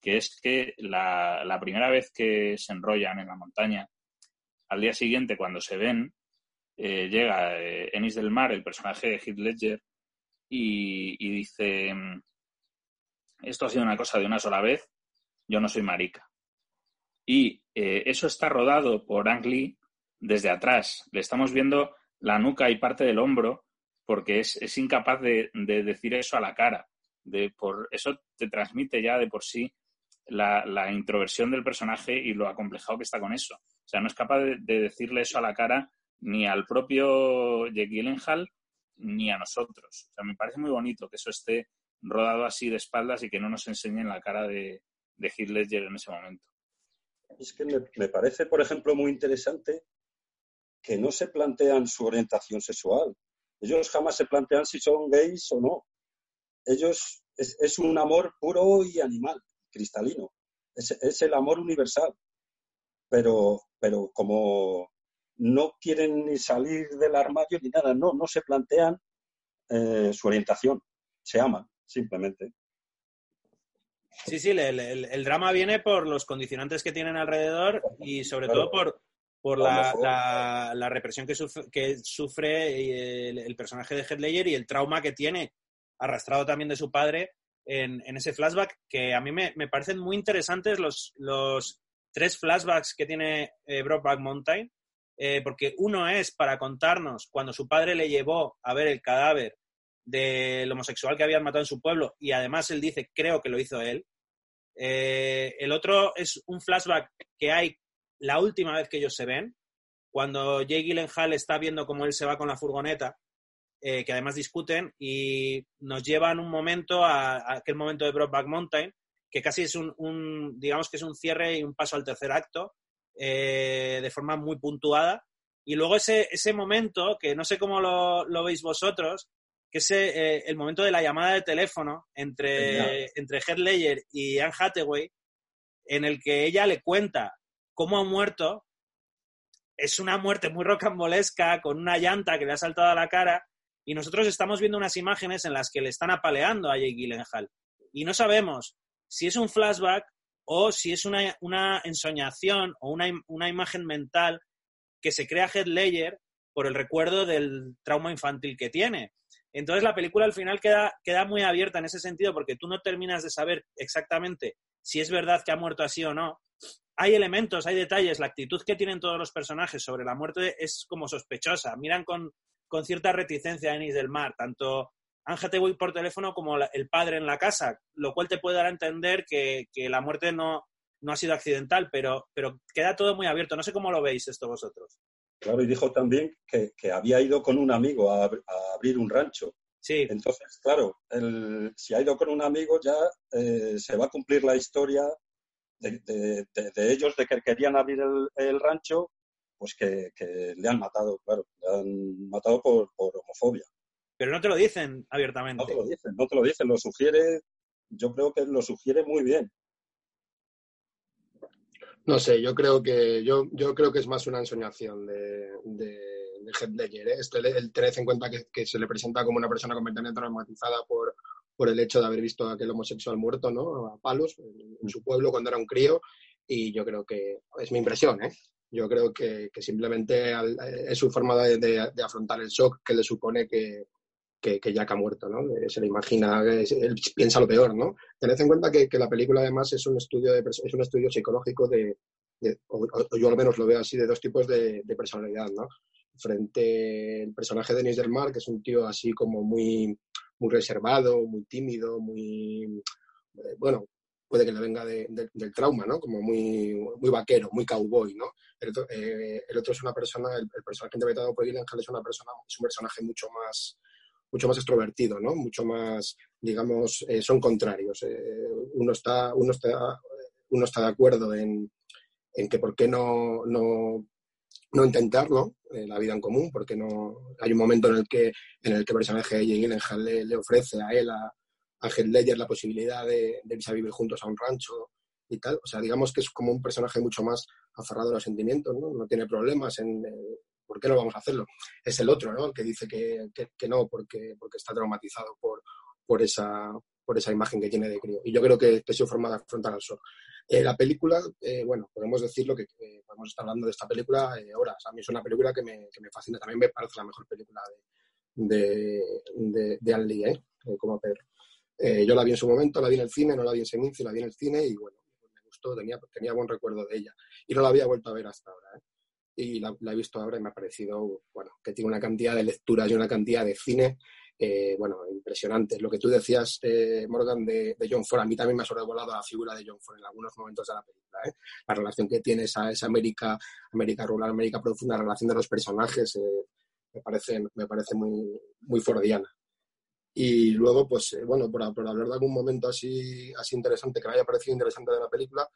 que es que la, primera vez que se enrollan en la montaña, al día siguiente, cuando se ven, eh, llega eh, Ennis del Mar, el personaje de Heath Ledger, y, y dice, esto ha sido una cosa de una sola vez, yo no soy marica. Y eh, eso está rodado por Ang Lee desde atrás. Le estamos viendo la nuca y parte del hombro porque es, incapaz de, decir eso a la cara. De, por, eso te transmite ya de por sí la, introversión del personaje y lo acomplejado que está con eso. O sea, no es capaz de, decirle eso a la cara ni al propio Jake Gyllenhaal ni a nosotros. O sea, me parece muy bonito que eso esté rodado así de espaldas y que no nos enseñen la cara de, de Heath Ledger en ese momento. Es que me, parece, por ejemplo, muy interesante que no se plantean su orientación sexual. Ellos jamás se plantean si son gays o no. Ellos es, un amor puro y animal, cristalino. Es, el amor universal. Pero, pero como no quieren ni salir del armario ni nada, no, no se plantean eh, su orientación. Se aman, simplemente. Sí, sí, el, drama viene por los condicionantes que tienen alrededor y sobre todo por, por la, represión que sufre, que sufre el, personaje de Headlayer y el trauma que tiene, arrastrado también de su padre en, ese flashback, que a mí me, parecen muy interesantes los, los tres flashbacks que tiene eh, Brokeback Mountain, eh, porque uno es para contarnos cuando su padre le llevó a ver el cadáver del homosexual que habían matado en su pueblo y además él dice, creo que lo hizo él. Eh, el otro es un flashback que hay la última vez que ellos se ven, cuando Jake Gyllenhaal está viendo cómo él se va con la furgoneta, eh, que además discuten y nos llevan un momento a, aquel momento de Brokeback Mountain, que casi es un, digamos que es un cierre y un paso al tercer acto, eh, de forma muy puntuada. Y luego ese, ese momento, que no sé cómo lo, lo veis vosotros, que es eh, el momento de la llamada de teléfono entre, entre Heath Ledger y Anne Hathaway, en el que ella le cuenta cómo ha muerto. Es una muerte muy rocambolesca, con una llanta que le ha saltado a la cara, y nosotros estamos viendo unas imágenes en las que le están apaleando a Jake Gyllenhaal. Y no sabemos si es un flashback o si es una, una ensoñación o una, una, imagen mental que se crea Heath Ledger por el recuerdo del trauma infantil que tiene. Entonces la película al final queda, queda muy abierta en ese sentido porque tú no terminas de saber exactamente si es verdad que ha muerto así o no. Hay elementos, hay detalles, la actitud que tienen todos los personajes sobre la muerte es como sospechosa. Miran con, cierta reticencia a Ennis del Mar, tanto Ángel voy por teléfono como el padre en la casa, lo cual te puede dar a entender que, la muerte no, no ha sido accidental, pero, pero queda todo muy abierto. No sé cómo lo veis esto vosotros. Claro, y dijo también que, había ido con un amigo a, abrir un rancho. Sí. Entonces, claro, si ha ido con un amigo ya eh, se va a cumplir la historia de, ellos de que querían abrir el, rancho, pues que, le han matado, claro, le han matado por, homofobia. Pero no te lo dicen abiertamente. No te lo dicen, no te lo dicen, lo sugiere, yo creo que lo sugiere muy bien. No sé, yo creo que yo, yo creo que es más una ensoñación de, de, de Heath Ledger. ¿eh? Esto, el tener en cuenta que, se le presenta como una persona completamente traumatizada por, por el hecho de haber visto a aquel homosexual muerto, ¿no? A palos en, su pueblo cuando era un crío. Y yo creo que es mi impresión, ¿eh? Yo creo que, simplemente es su forma de, afrontar el shock que le supone que, que, que Jack ha muerto, ¿no? Eh, se le imagina, él piensa lo peor, ¿no? Tened en cuenta que, la película además es un estudio, de, es un estudio psicológico de, yo al menos lo veo así, de dos tipos de, de personalidad, ¿no? Frente al personaje de Denis del Mar, que es un tío así como muy, muy reservado, muy tímido, muy, eh, bueno, puede que le venga del trauma, ¿no? Como muy, muy vaquero, muy cowboy, ¿no? El otro, eh, el otro es una persona, el, personaje interpretado por Gyllenhaal es una persona, es un personaje mucho más, mucho más extrovertido, ¿no? Mucho más, digamos, eh, son contrarios. Eh, uno, está, uno, está, uno está de acuerdo en, en que por qué no, no, no intentarlo, la vida en común, porque no hay un momento en el que, en el que el personaje de Gyllenhaal le, le ofrece a él, a, a Heath Ledger la posibilidad de, de irse a vivir juntos a un rancho y tal. O sea, digamos que es como un personaje mucho más aferrado a los sentimientos, ¿no? No tiene problemas en eh, por qué no vamos a hacerlo. Es el otro, ¿no? El que dice que, que, no porque, porque está traumatizado por, por, esa, por esa imagen que tiene de crío. Y yo creo que, que su forma de afrontar al sol. Eh, la película, eh, bueno, podemos decirlo que podemos estar hablando de esta película horas. A mí es una película que me, que me fascina. También me parece la mejor película de, de, de, de Lee, ¿eh? como Pedro. Eh, yo la vi en su momento, la vi en el cine, no la vi en Seminci, la vi en el cine y bueno, me gustó, tenía, tenía buen recuerdo de ella. Y no la había vuelto a ver hasta ahora. ¿Eh? Y la, he visto ahora y me ha parecido, bueno, que tiene una cantidad de lecturas y una cantidad de cine, eh, bueno, impresionante. Lo que tú decías, Morgan, de, John Ford, a mí también me ha sobrevolado la figura de John Ford en algunos momentos de la película. La relación que tiene esa, esa América, América rural, América profunda, la relación de los personajes, me parece, me parece muy, muy fordiana. Y luego, pues, eh, bueno, por, hablar de algún momento así, así interesante, que me haya parecido interesante de la película,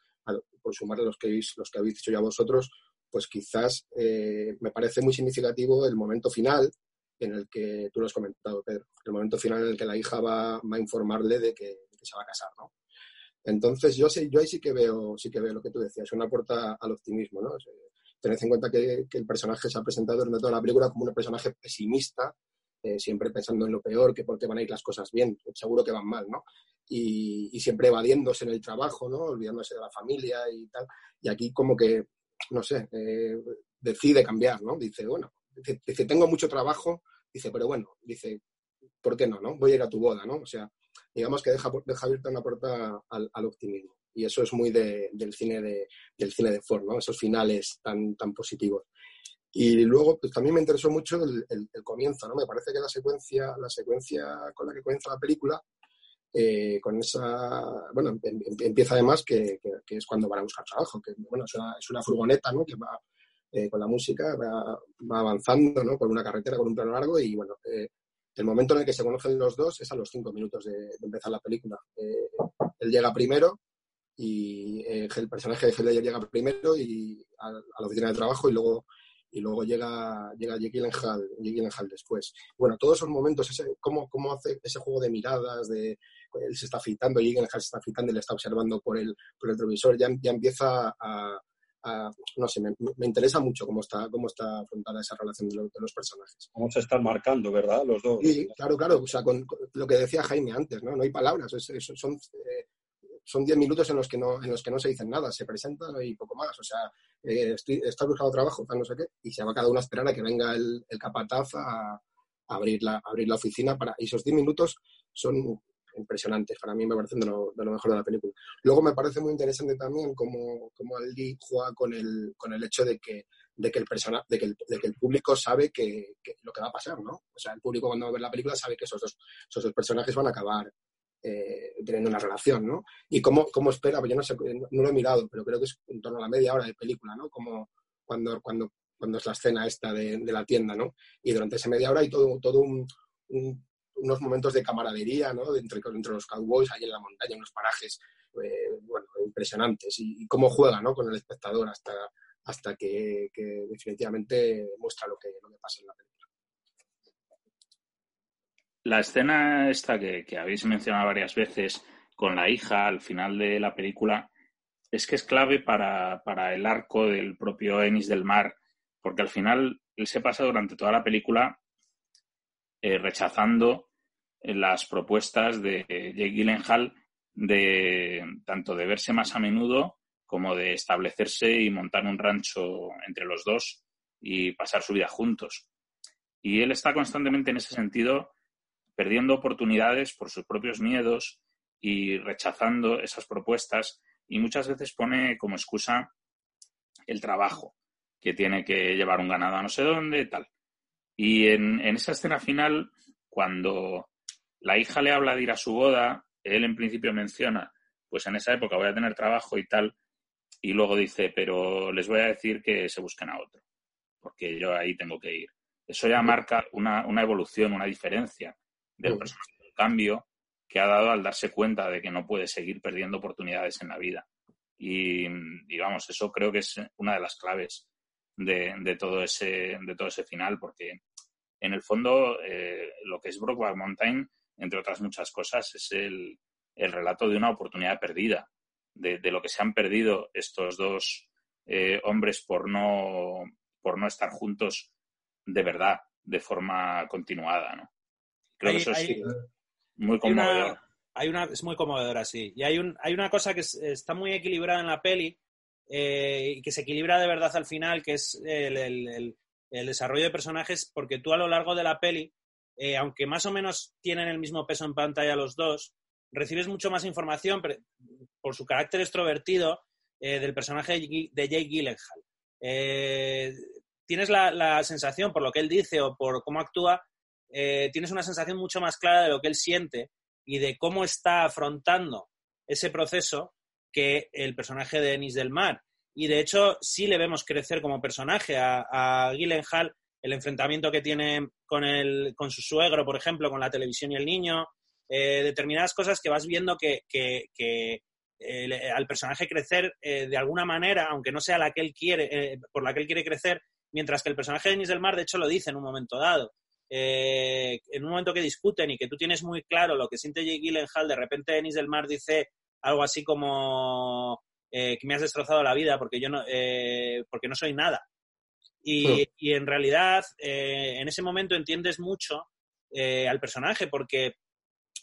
por sumarle los que, los que habéis dicho ya vosotros, pues quizás eh, me parece muy significativo el momento final en el que tú lo has comentado, Pedro, el momento final en el que la hija va, a informarle de que, se va a casar, ¿no? Entonces, yo, sé, yo ahí sí que, veo, sí que veo lo que tú decías, una puerta al optimismo, ¿no? Tened en cuenta que, el personaje se ha presentado durante toda la película como un personaje pesimista, eh, siempre pensando en lo peor, que por qué van a ir las cosas bien, seguro que van mal, ¿no? Y, siempre evadiéndose en el trabajo, ¿no? Olvidándose de la familia y tal. Y aquí como que, no sé, eh, decide cambiar, ¿no? Dice, bueno, dice, tengo mucho trabajo, dice, pero bueno, dice, ¿por qué no, no? Voy a ir a tu boda, ¿no? O sea, digamos que deja, deja abierta una puerta al, al optimismo. Y eso es muy de, del, cine de, del cine de Ford, ¿no? Esos finales tan, tan positivos. Y luego pues, también me interesó mucho el, el, comienzo, ¿no? Me parece que la secuencia, la secuencia con la que comienza la película, eh, con esa, bueno, em, em, empieza además que, que, es cuando van a buscar trabajo, que bueno, es una, es una furgoneta, ¿no? Que va eh, con la música, va, va, avanzando, ¿no? Por una carretera con un plano largo y bueno, eh, el momento en el que se conocen los dos es a los cinco minutos de, empezar la película. él llega primero y el personaje de Heller llega primero y a, la oficina de trabajo y luego y luego llega, llega Jake Gyllenhaal, después. Bueno, todos esos momentos, ese, cómo, cómo hace ese juego de miradas, de él se está afeitando, Gyllenhaal se está afeitando y le está observando por el, por el televisor, ya, ya empieza a, no sé, me, me, interesa mucho cómo está, cómo está afrontada esa relación de, de, los personajes. Cómo se están marcando, ¿verdad? Los dos. Sí, claro, claro. O sea, con, lo que decía Jaime antes, ¿no? No hay palabras. Es, es, son eh, son 10 minutos en los, que no, en los que no se dicen nada, se presentan y poco más. O sea, eh, estoy, estoy buscando trabajo, no sé qué, y se va cada uno a esperar a que venga el, el capataz a, abrir, la, abrir la oficina. Para, y esos 10 minutos son impresionantes, para mí me parecen de lo, de lo, mejor de la película. Luego me parece muy interesante también cómo, cómo Ali juega con el, con el hecho de que, de que, el, persona, de que, el, de que el público sabe que, que, lo que va a pasar, ¿no? O sea, el público cuando ve la película sabe que esos dos, esos dos personajes van a acabar eh, teniendo una relación, ¿no? Y cómo, cómo espera, pues yo no sé, no lo he mirado, pero creo que es en torno a la media hora de película, ¿no? Como cuando, cuando, cuando es la escena esta de, de la tienda, ¿no? Y durante esa media hora hay todo, todo un, un, unos momentos de camaradería, ¿no? Entre, entre los cowboys, ahí en la montaña, unos parajes, eh, bueno, impresionantes. Y, cómo juega, ¿no? Con el espectador hasta, hasta que, definitivamente muestra lo que, lo que pasa en la película. La escena esta que, que, habéis mencionado varias veces con la hija al final de la película es que es clave para, para el arco del propio Ennis del Mar, porque al final él se pasa durante toda la película eh, rechazando las propuestas de Jake Gyllenhaal de tanto de verse más a menudo como de establecerse y montar un rancho entre los dos y pasar su vida juntos. Y él está constantemente en ese sentido perdiendo oportunidades por sus propios miedos y rechazando esas propuestas y muchas veces pone como excusa el trabajo, que tiene que llevar un ganado a no sé dónde, tal. Y en, en esa escena final, cuando la hija le habla de ir a su boda, él en principio menciona, pues en esa época voy a tener trabajo y tal, y luego dice, pero les voy a decir que se busquen a otro, porque yo ahí tengo que ir. Eso ya marca una, una evolución, una diferencia del personaje, un cambio que ha dado al darse cuenta de que no puede seguir perdiendo oportunidades en la vida. Y, digamos, eso creo que es una de las claves de, de, todo, ese, de todo ese final, porque en el fondo eh, lo que es Brokeback Mountain, entre otras muchas cosas, es el, el relato de una oportunidad perdida, de, de, lo que se han perdido estos dos eh, hombres por no, por no estar juntos de verdad, de forma continuada. ¿no? Creo hay, que eso hay, es muy conmovedor. Hay una, es muy conmovedora, sí. Y hay, un, hay una cosa que es, está muy equilibrada en la peli eh, y que se equilibra de verdad al final, que es el, el, el, el desarrollo de personajes, porque tú a lo largo de la peli, eh, aunque más o menos tienen el mismo peso en pantalla los dos, recibes mucho más información por su carácter extrovertido eh, del personaje de Jake Gyllenhaal. Eh, tienes la, la, sensación, por lo que él dice o por cómo actúa, tienes una sensación mucho más clara de lo que él siente y de cómo está afrontando ese proceso que el personaje de Denis del Mar. Y de hecho, sí le vemos crecer como personaje a, a Gyllenhaal, el enfrentamiento que tiene con, el, con su suegro, por ejemplo, con la televisión y el niño, eh, determinadas cosas que vas viendo que, que, al personaje crecer eh, de alguna manera, aunque no sea la que él quiere, eh, por la que él quiere crecer, mientras que el personaje de Denis del Mar, de hecho, lo dice en un momento dado. En un momento que discuten y que tú tienes muy claro lo que siente Jake Gyllenhaal, de repente Denis del Mar dice algo así como que me has destrozado la vida porque yo no, porque no soy nada. Y, y en realidad, en ese momento entiendes mucho al personaje porque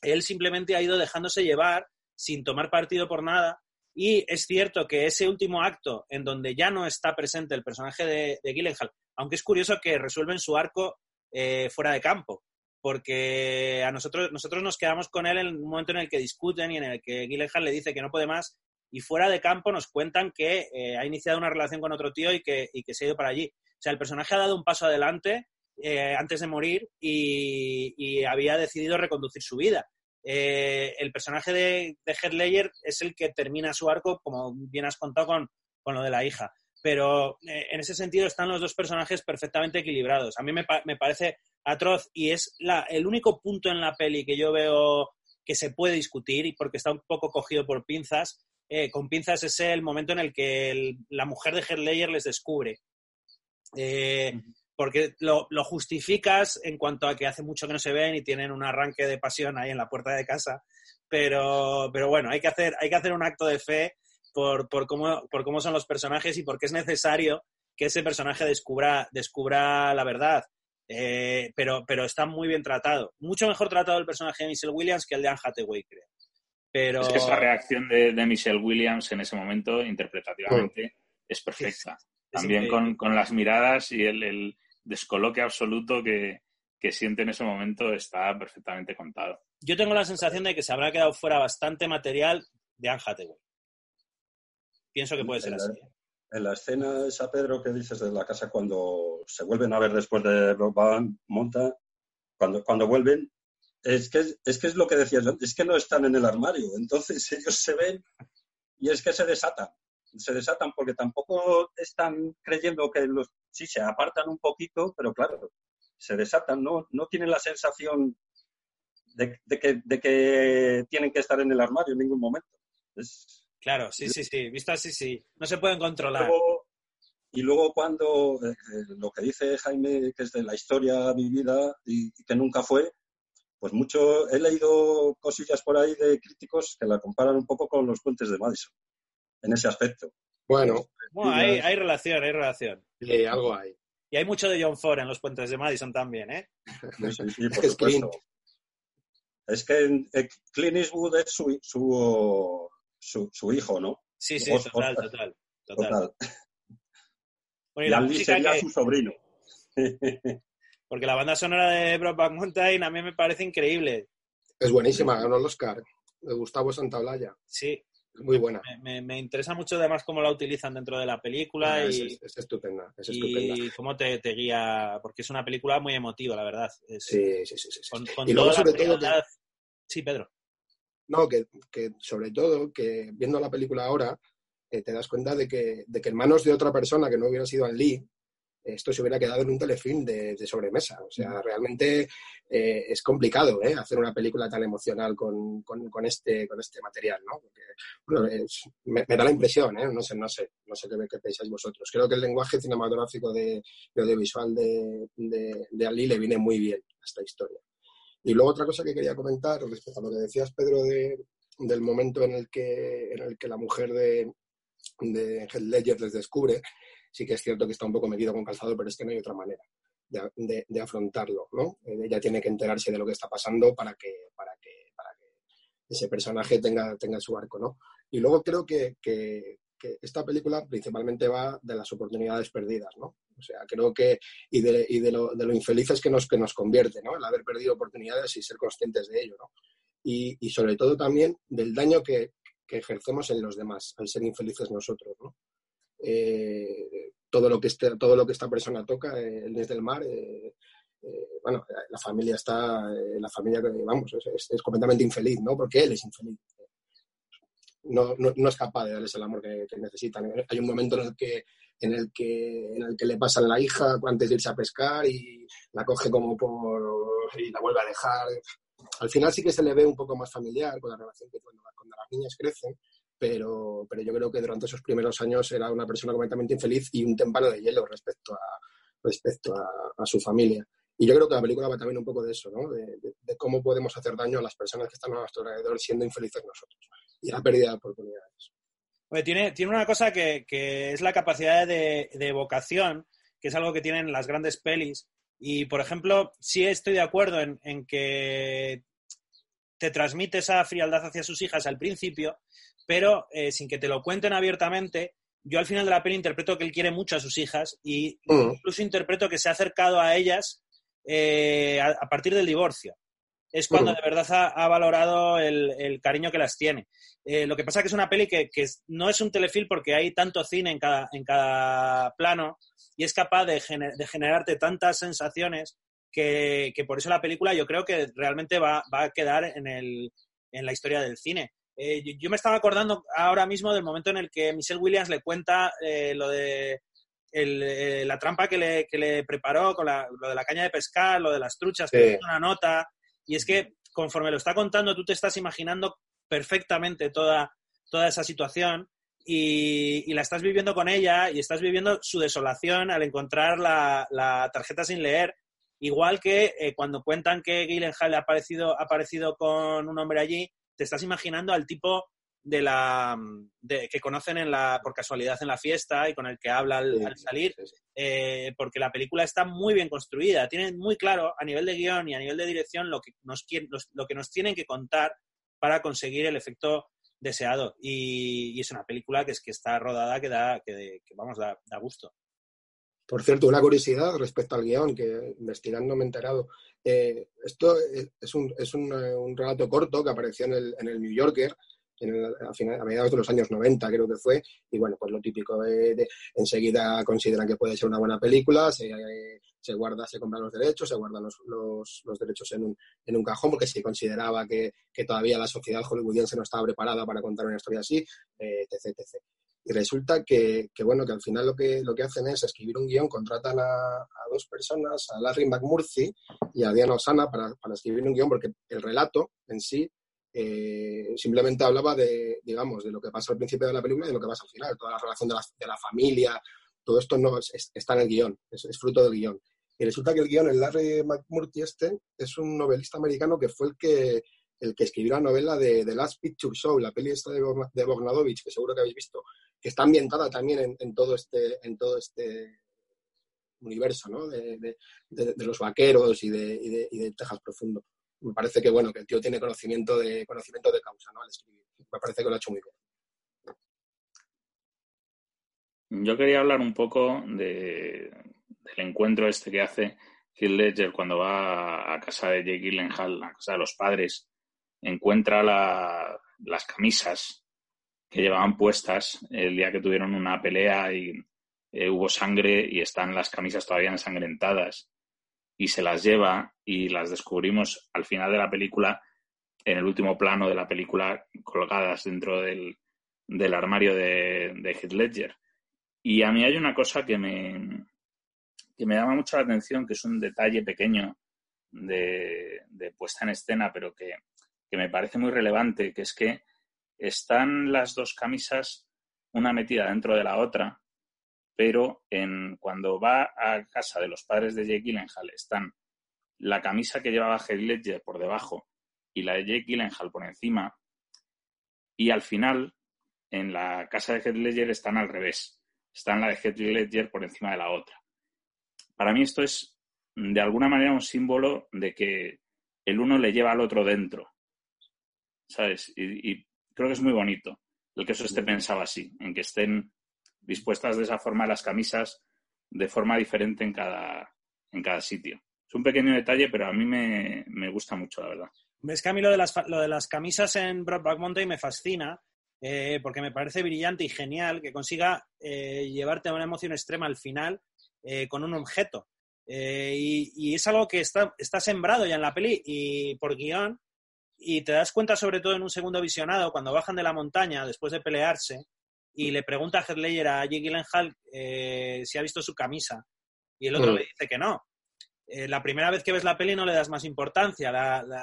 él simplemente ha ido dejándose llevar sin tomar partido por nada. Y es cierto que ese último acto en donde ya no está presente el personaje de, de Gyllenhaal, aunque es curioso que resuelven su arco eh, fuera de campo, porque a nosotros, nosotros nos quedamos con él en un momento en el que discuten y en el que Gyllenhaal le dice que no puede más y fuera de campo nos cuentan que eh, ha iniciado una relación con otro tío y que, y que, se ha ido para allí. O sea, el personaje ha dado un paso adelante eh, antes de morir y, había decidido reconducir su vida. Eh, el personaje de, de Heath es el que termina su arco, como bien has contado, con, con lo de la hija pero en ese sentido están los dos personajes perfectamente equilibrados. A mí me, me parece atroz y es la, el único punto en la peli que yo veo que se puede discutir y porque está un poco cogido por pinzas. Eh, con pinzas es el momento en el que el, la mujer de Heath les descubre. Eh, porque lo, lo, justificas en cuanto a que hace mucho que no se ven y tienen un arranque de pasión ahí en la puerta de casa. Pero, pero bueno, hay que, hacer, hay que hacer un acto de fe por, por, cómo, por cómo son los personajes y porque es necesario que ese personaje descubra, descubra la verdad. Eh, pero, pero está muy bien tratado. Mucho mejor tratado el personaje de Michelle Williams que el de Anne Hathaway, creo. Pero... Es que esa reacción de, de Michelle Williams en ese momento, interpretativamente, bueno. es perfecta. Es, También es con, con, las miradas y el, el descoloque absoluto que, que, siente en ese momento está perfectamente contado. Yo tengo la sensación de que se habrá quedado fuera bastante material de Anne Hathaway. Pienso que puede ser en así. La, en la escena esa, Pedro, que dices de la casa cuando se vuelven a ver después de Van Monta, cuando, cuando vuelven, es que, es que es lo que decías, es que no están en el armario, entonces ellos se ven y es que se desatan, se desatan porque tampoco están creyendo que los, sí, se apartan un poquito, pero claro, se desatan, no, no tienen la sensación de, de, que, de que tienen que estar en el armario en ningún momento. Es, Claro, sí, sí, sí. Visto así, sí. No se pueden controlar. Luego, y luego cuando eh, lo que dice Jaime, que es de la historia vivida y, y, que nunca fue, pues mucho, he leído cosillas por ahí de críticos que la comparan un poco con los puentes de Madison, en ese aspecto. Bueno, bueno hay, hay, relación, hay relación. Sí, algo hay. Y hay mucho de John Ford en los puentes de Madison también, ¿eh? Sí, sí, sí por supuesto. es que eh, Clint Eastwood es su, su su, su, hijo, ¿no? Sí, sí, total, total, total, total. Bueno, y, y la Andy sería que... su sobrino. porque la banda sonora de Brokeback Mountain a mí me parece increíble. Es buenísima, ganó el Oscar de Gustavo Santaolalla. Sí. Muy buena. Me, interesa mucho además cómo la utilizan dentro de la película ah, y, es, estupenda, es estupenda. Y cómo te, guía, porque es una película muy emotiva, la verdad. sí, sí, sí, sí. y luego sobre todo Sí, Pedro. No, que, sobre todo que viendo la película ahora eh, te das cuenta de que, de que en manos de otra persona que no hubiera sido An Lee, esto se hubiera quedado en un telefilm de, sobremesa. O sea, realmente eh, es complicado ¿eh? hacer una película tan emocional con, con, este, con este material, ¿no? me, da la impresión, ¿eh? no sé, no sé, no sé qué, pensáis vosotros. Creo que el lenguaje cinematográfico de, audiovisual de, de, Ali le viene muy bien a esta historia. Y luego otra cosa que quería comentar respecto a lo que decías, Pedro, del momento en el que, en el que la mujer de, de Heath Ledger les descubre, sí que es cierto que está un poco metido con calzado, pero es que no hay otra manera de, afrontarlo, ¿no? Ella tiene que enterarse de lo que está pasando para que, para que, para que ese personaje tenga, tenga su arco, ¿no? Y luego creo que, que, esta película principalmente va de las oportunidades perdidas, ¿no? O sea, creo que, y de, y de, lo, de lo, infelices que nos, que nos convierte, ¿no? El haber perdido oportunidades y ser conscientes de ello, ¿no? Y, y sobre todo también del daño que, que ejercemos en los demás al ser infelices nosotros, ¿no? Eh, todo, lo que este, todo lo que esta persona toca eh, desde el mar, eh, bueno, la familia está, la familia, vamos, es, completamente infeliz, ¿no? Porque él es infeliz. No, no, es capaz de darles el amor que, necesitan. Hay un momento en el que en el que en el que le pasan la hija antes de irse a pescar y la coge como por y la vuelve a dejar. Al final sí que se le ve un poco más familiar con la relación que cuando, cuando las niñas crecen, pero, pero yo creo que durante esos primeros años era una persona completamente infeliz y un tempano de hielo respecto a, respecto a, su familia. Y yo creo que la película va también un poco de eso, ¿no? De, cómo podemos hacer daño a las personas que están a nuestro alrededor siendo infelices nosotros y la pérdida de oportunidades. tiene, tiene una cosa que, que es la capacidad de, de evocación, que es algo que tienen las grandes pelis. Y, por ejemplo, sí estoy de acuerdo en, en que te transmite esa frialdad hacia sus hijas al principio, pero eh, sin que te lo cuenten abiertamente, yo al final de la peli interpreto que él quiere mucho a sus hijas y mm. incluso interpreto que se ha acercado a ellas eh, a, partir del divorcio. Es cuando mm. de verdad ha, valorado el, cariño que las tiene. Eh, lo que pasa es que es una peli que, no es un telefilm porque hay tanto cine en cada, en cada plano y es capaz de, generarte tantas sensaciones que, por eso la película yo creo que realmente va, va a quedar en, el, en la historia del cine. Eh, yo, me estaba acordando ahora mismo del momento en el que Michelle Williams le cuenta eh, lo de eh, la trampa que le, que le preparó con lo de la caña de pescar, lo de las truchas, que una nota. Y es que conforme lo está contando, tú te estás imaginando perfectamente toda, toda esa situación y, la estás viviendo con ella y estás viviendo su desolación al encontrar la, la tarjeta sin leer. Igual que cuando cuentan que Gyllenhaal ha aparecido, ha aparecido con un hombre allí, te estás imaginando al tipo de la que conocen en la, por casualidad en la fiesta y con el que habla al, salir, eh, porque la película está muy bien construida, tiene muy claro a nivel de guion y a nivel de dirección lo que nos, lo que nos tienen que contar para conseguir el efecto deseado. Y, es una película que es que está rodada que da, que, vamos, da, da gusto. Por cierto, una curiosidad respecto al guion, que investigando me he enterado. Eh, esto es, un, es un, un, relato corto que apareció en el, en el New Yorker a, final, a, mediados de los años 90, creo que fue. Y bueno, pues lo típico de, enseguida consideran que puede ser una buena película, se, se guarda, se compran los derechos, se guardan los, los, los, derechos en un, en un cajón, porque se consideraba que, que, todavía la sociedad hollywoodiense no estaba preparada para contar una historia así, eh, etc, etc. Y resulta que, bueno, que al final lo que, lo que hacen es escribir un guion, contratan a, dos personas, a Larry McMurphy y a Diana Osana para, para escribir un guion, porque el relato en sí eh, simplemente hablaba de, digamos, de lo que pasa al principio de la película y de lo que pasa al final, toda la relación de la, de la familia, todo esto no está en el guion, es, fruto del guion. Y resulta que el guion, el Larry McMurtry este, es un novelista americano que fue el que, el que escribió la novela de The Last Picture Show, la peli esta de Bogdanovich, que seguro que habéis visto, está ambientada también en, todo, este, en todo este universo ¿no? de, los vaqueros y de, Texas profundo. Me parece que bueno que el tío tiene conocimiento de conocimiento de causa ¿no? al escribir. Me parece que lo ha hecho muy bien. Yo quería hablar un poco del encuentro este que hace Heath Ledger cuando va a casa de Jake Gyllenhaal, a casa de los padres, encuentra las camisas que llevaban puestas el día que tuvieron una pelea y eh, hubo sangre y están las camisas todavía ensangrentadas y se las lleva y las descubrimos al final de la película, en el último plano de la película, colgadas dentro del, armario de, de Heath Ledger. Y a mí hay una cosa que me, que me llama mucho la atención, que es un detalle pequeño de, puesta en escena, pero que, me parece muy relevante, que es que están las dos camisas una metida dentro de la otra, pero en, cuando va a casa de los padres de Jake Gyllenhaal están la camisa que llevaba Heath Ledger por debajo y la de Jake Gyllenhaal por encima, y al final en la casa de Heath Ledger están al revés, están la de Heath Ledger por encima de la otra para mí esto es de alguna manera un símbolo de que el uno le lleva al otro dentro. ¿Sabes? Y, creo que es muy bonito el que eso esté pensado así, en que estén dispuestas de esa forma las camisas de forma diferente en cada, en cada sitio. Es un pequeño detalle, pero a mí me, gusta mucho, la verdad. Es que a mí lo de las, lo de las camisas en Broadback Mountain me fascina, eh, porque me parece brillante y genial que consiga eh, llevarte a una emoción extrema al final eh, con un objeto. Eh, y, es algo que está, está, sembrado ya en la peli y por guion. Y te das cuenta, sobre todo en un segundo visionado, cuando bajan de la montaña después de pelearse y le pregunta a Heath a Jake Gyllenhaal eh, si ha visto su camisa. Y el otro mm. le dice que no. la primera vez que ves la peli no le das más importancia,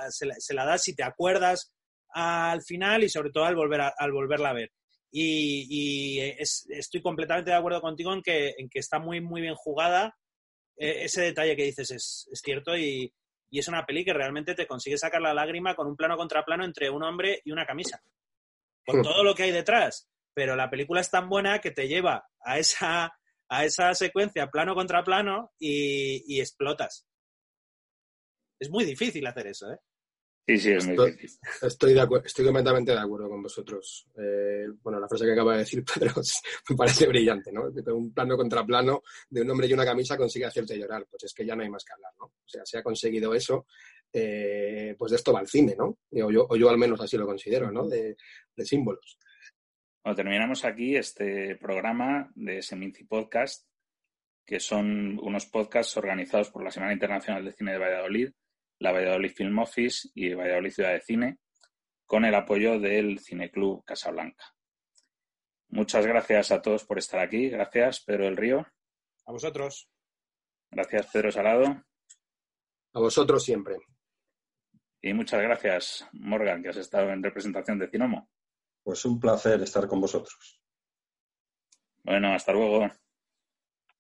se, la, das si te acuerdas al final y sobre todo al, volver al volverla a ver. Y, estoy completamente de acuerdo contigo en que, en que está muy, muy bien jugada. E, ese detalle que dices es, cierto y, es una peli que realmente te consigue sacar la lágrima con un plano contra plano entre un hombre y una camisa. Con hmm. todo lo que hay detrás. Pero la película es tan buena que te lleva a esa, a esa secuencia plano contra plano y, y explotas. Es muy difícil hacer eso, ¿eh? Sí, sí, es muy estoy, Estoy, estoy completamente de acuerdo con vosotros. Eh, bueno, la frase que acaba de decir Pedro me parece brillante, ¿no? Un plano contra plano de un hombre y una camisa consigue hacerte llorar. Pues es que ya no hay más que hablar, ¿no? O sea, se ha conseguido eso, eh, pues de esto va el cine, ¿no? O yo, o yo al menos así lo considero, ¿no? De, símbolos. Bueno, terminamos aquí este programa de Seminci Podcast, que son unos podcasts organizados por la Semana Internacional de Cine de Valladolid la Valladolid Film Office y Valladolid Ciudad de Cine, con el apoyo del Cineclub Casablanca. Muchas gracias a todos por estar aquí. Gracias, Pedro del Río. A vosotros. Gracias, Pedro Salado. A vosotros siempre. Y muchas gracias, Morgan, que has estado en representación de Cinomo. Pues un placer estar con vosotros. Bueno, hasta luego.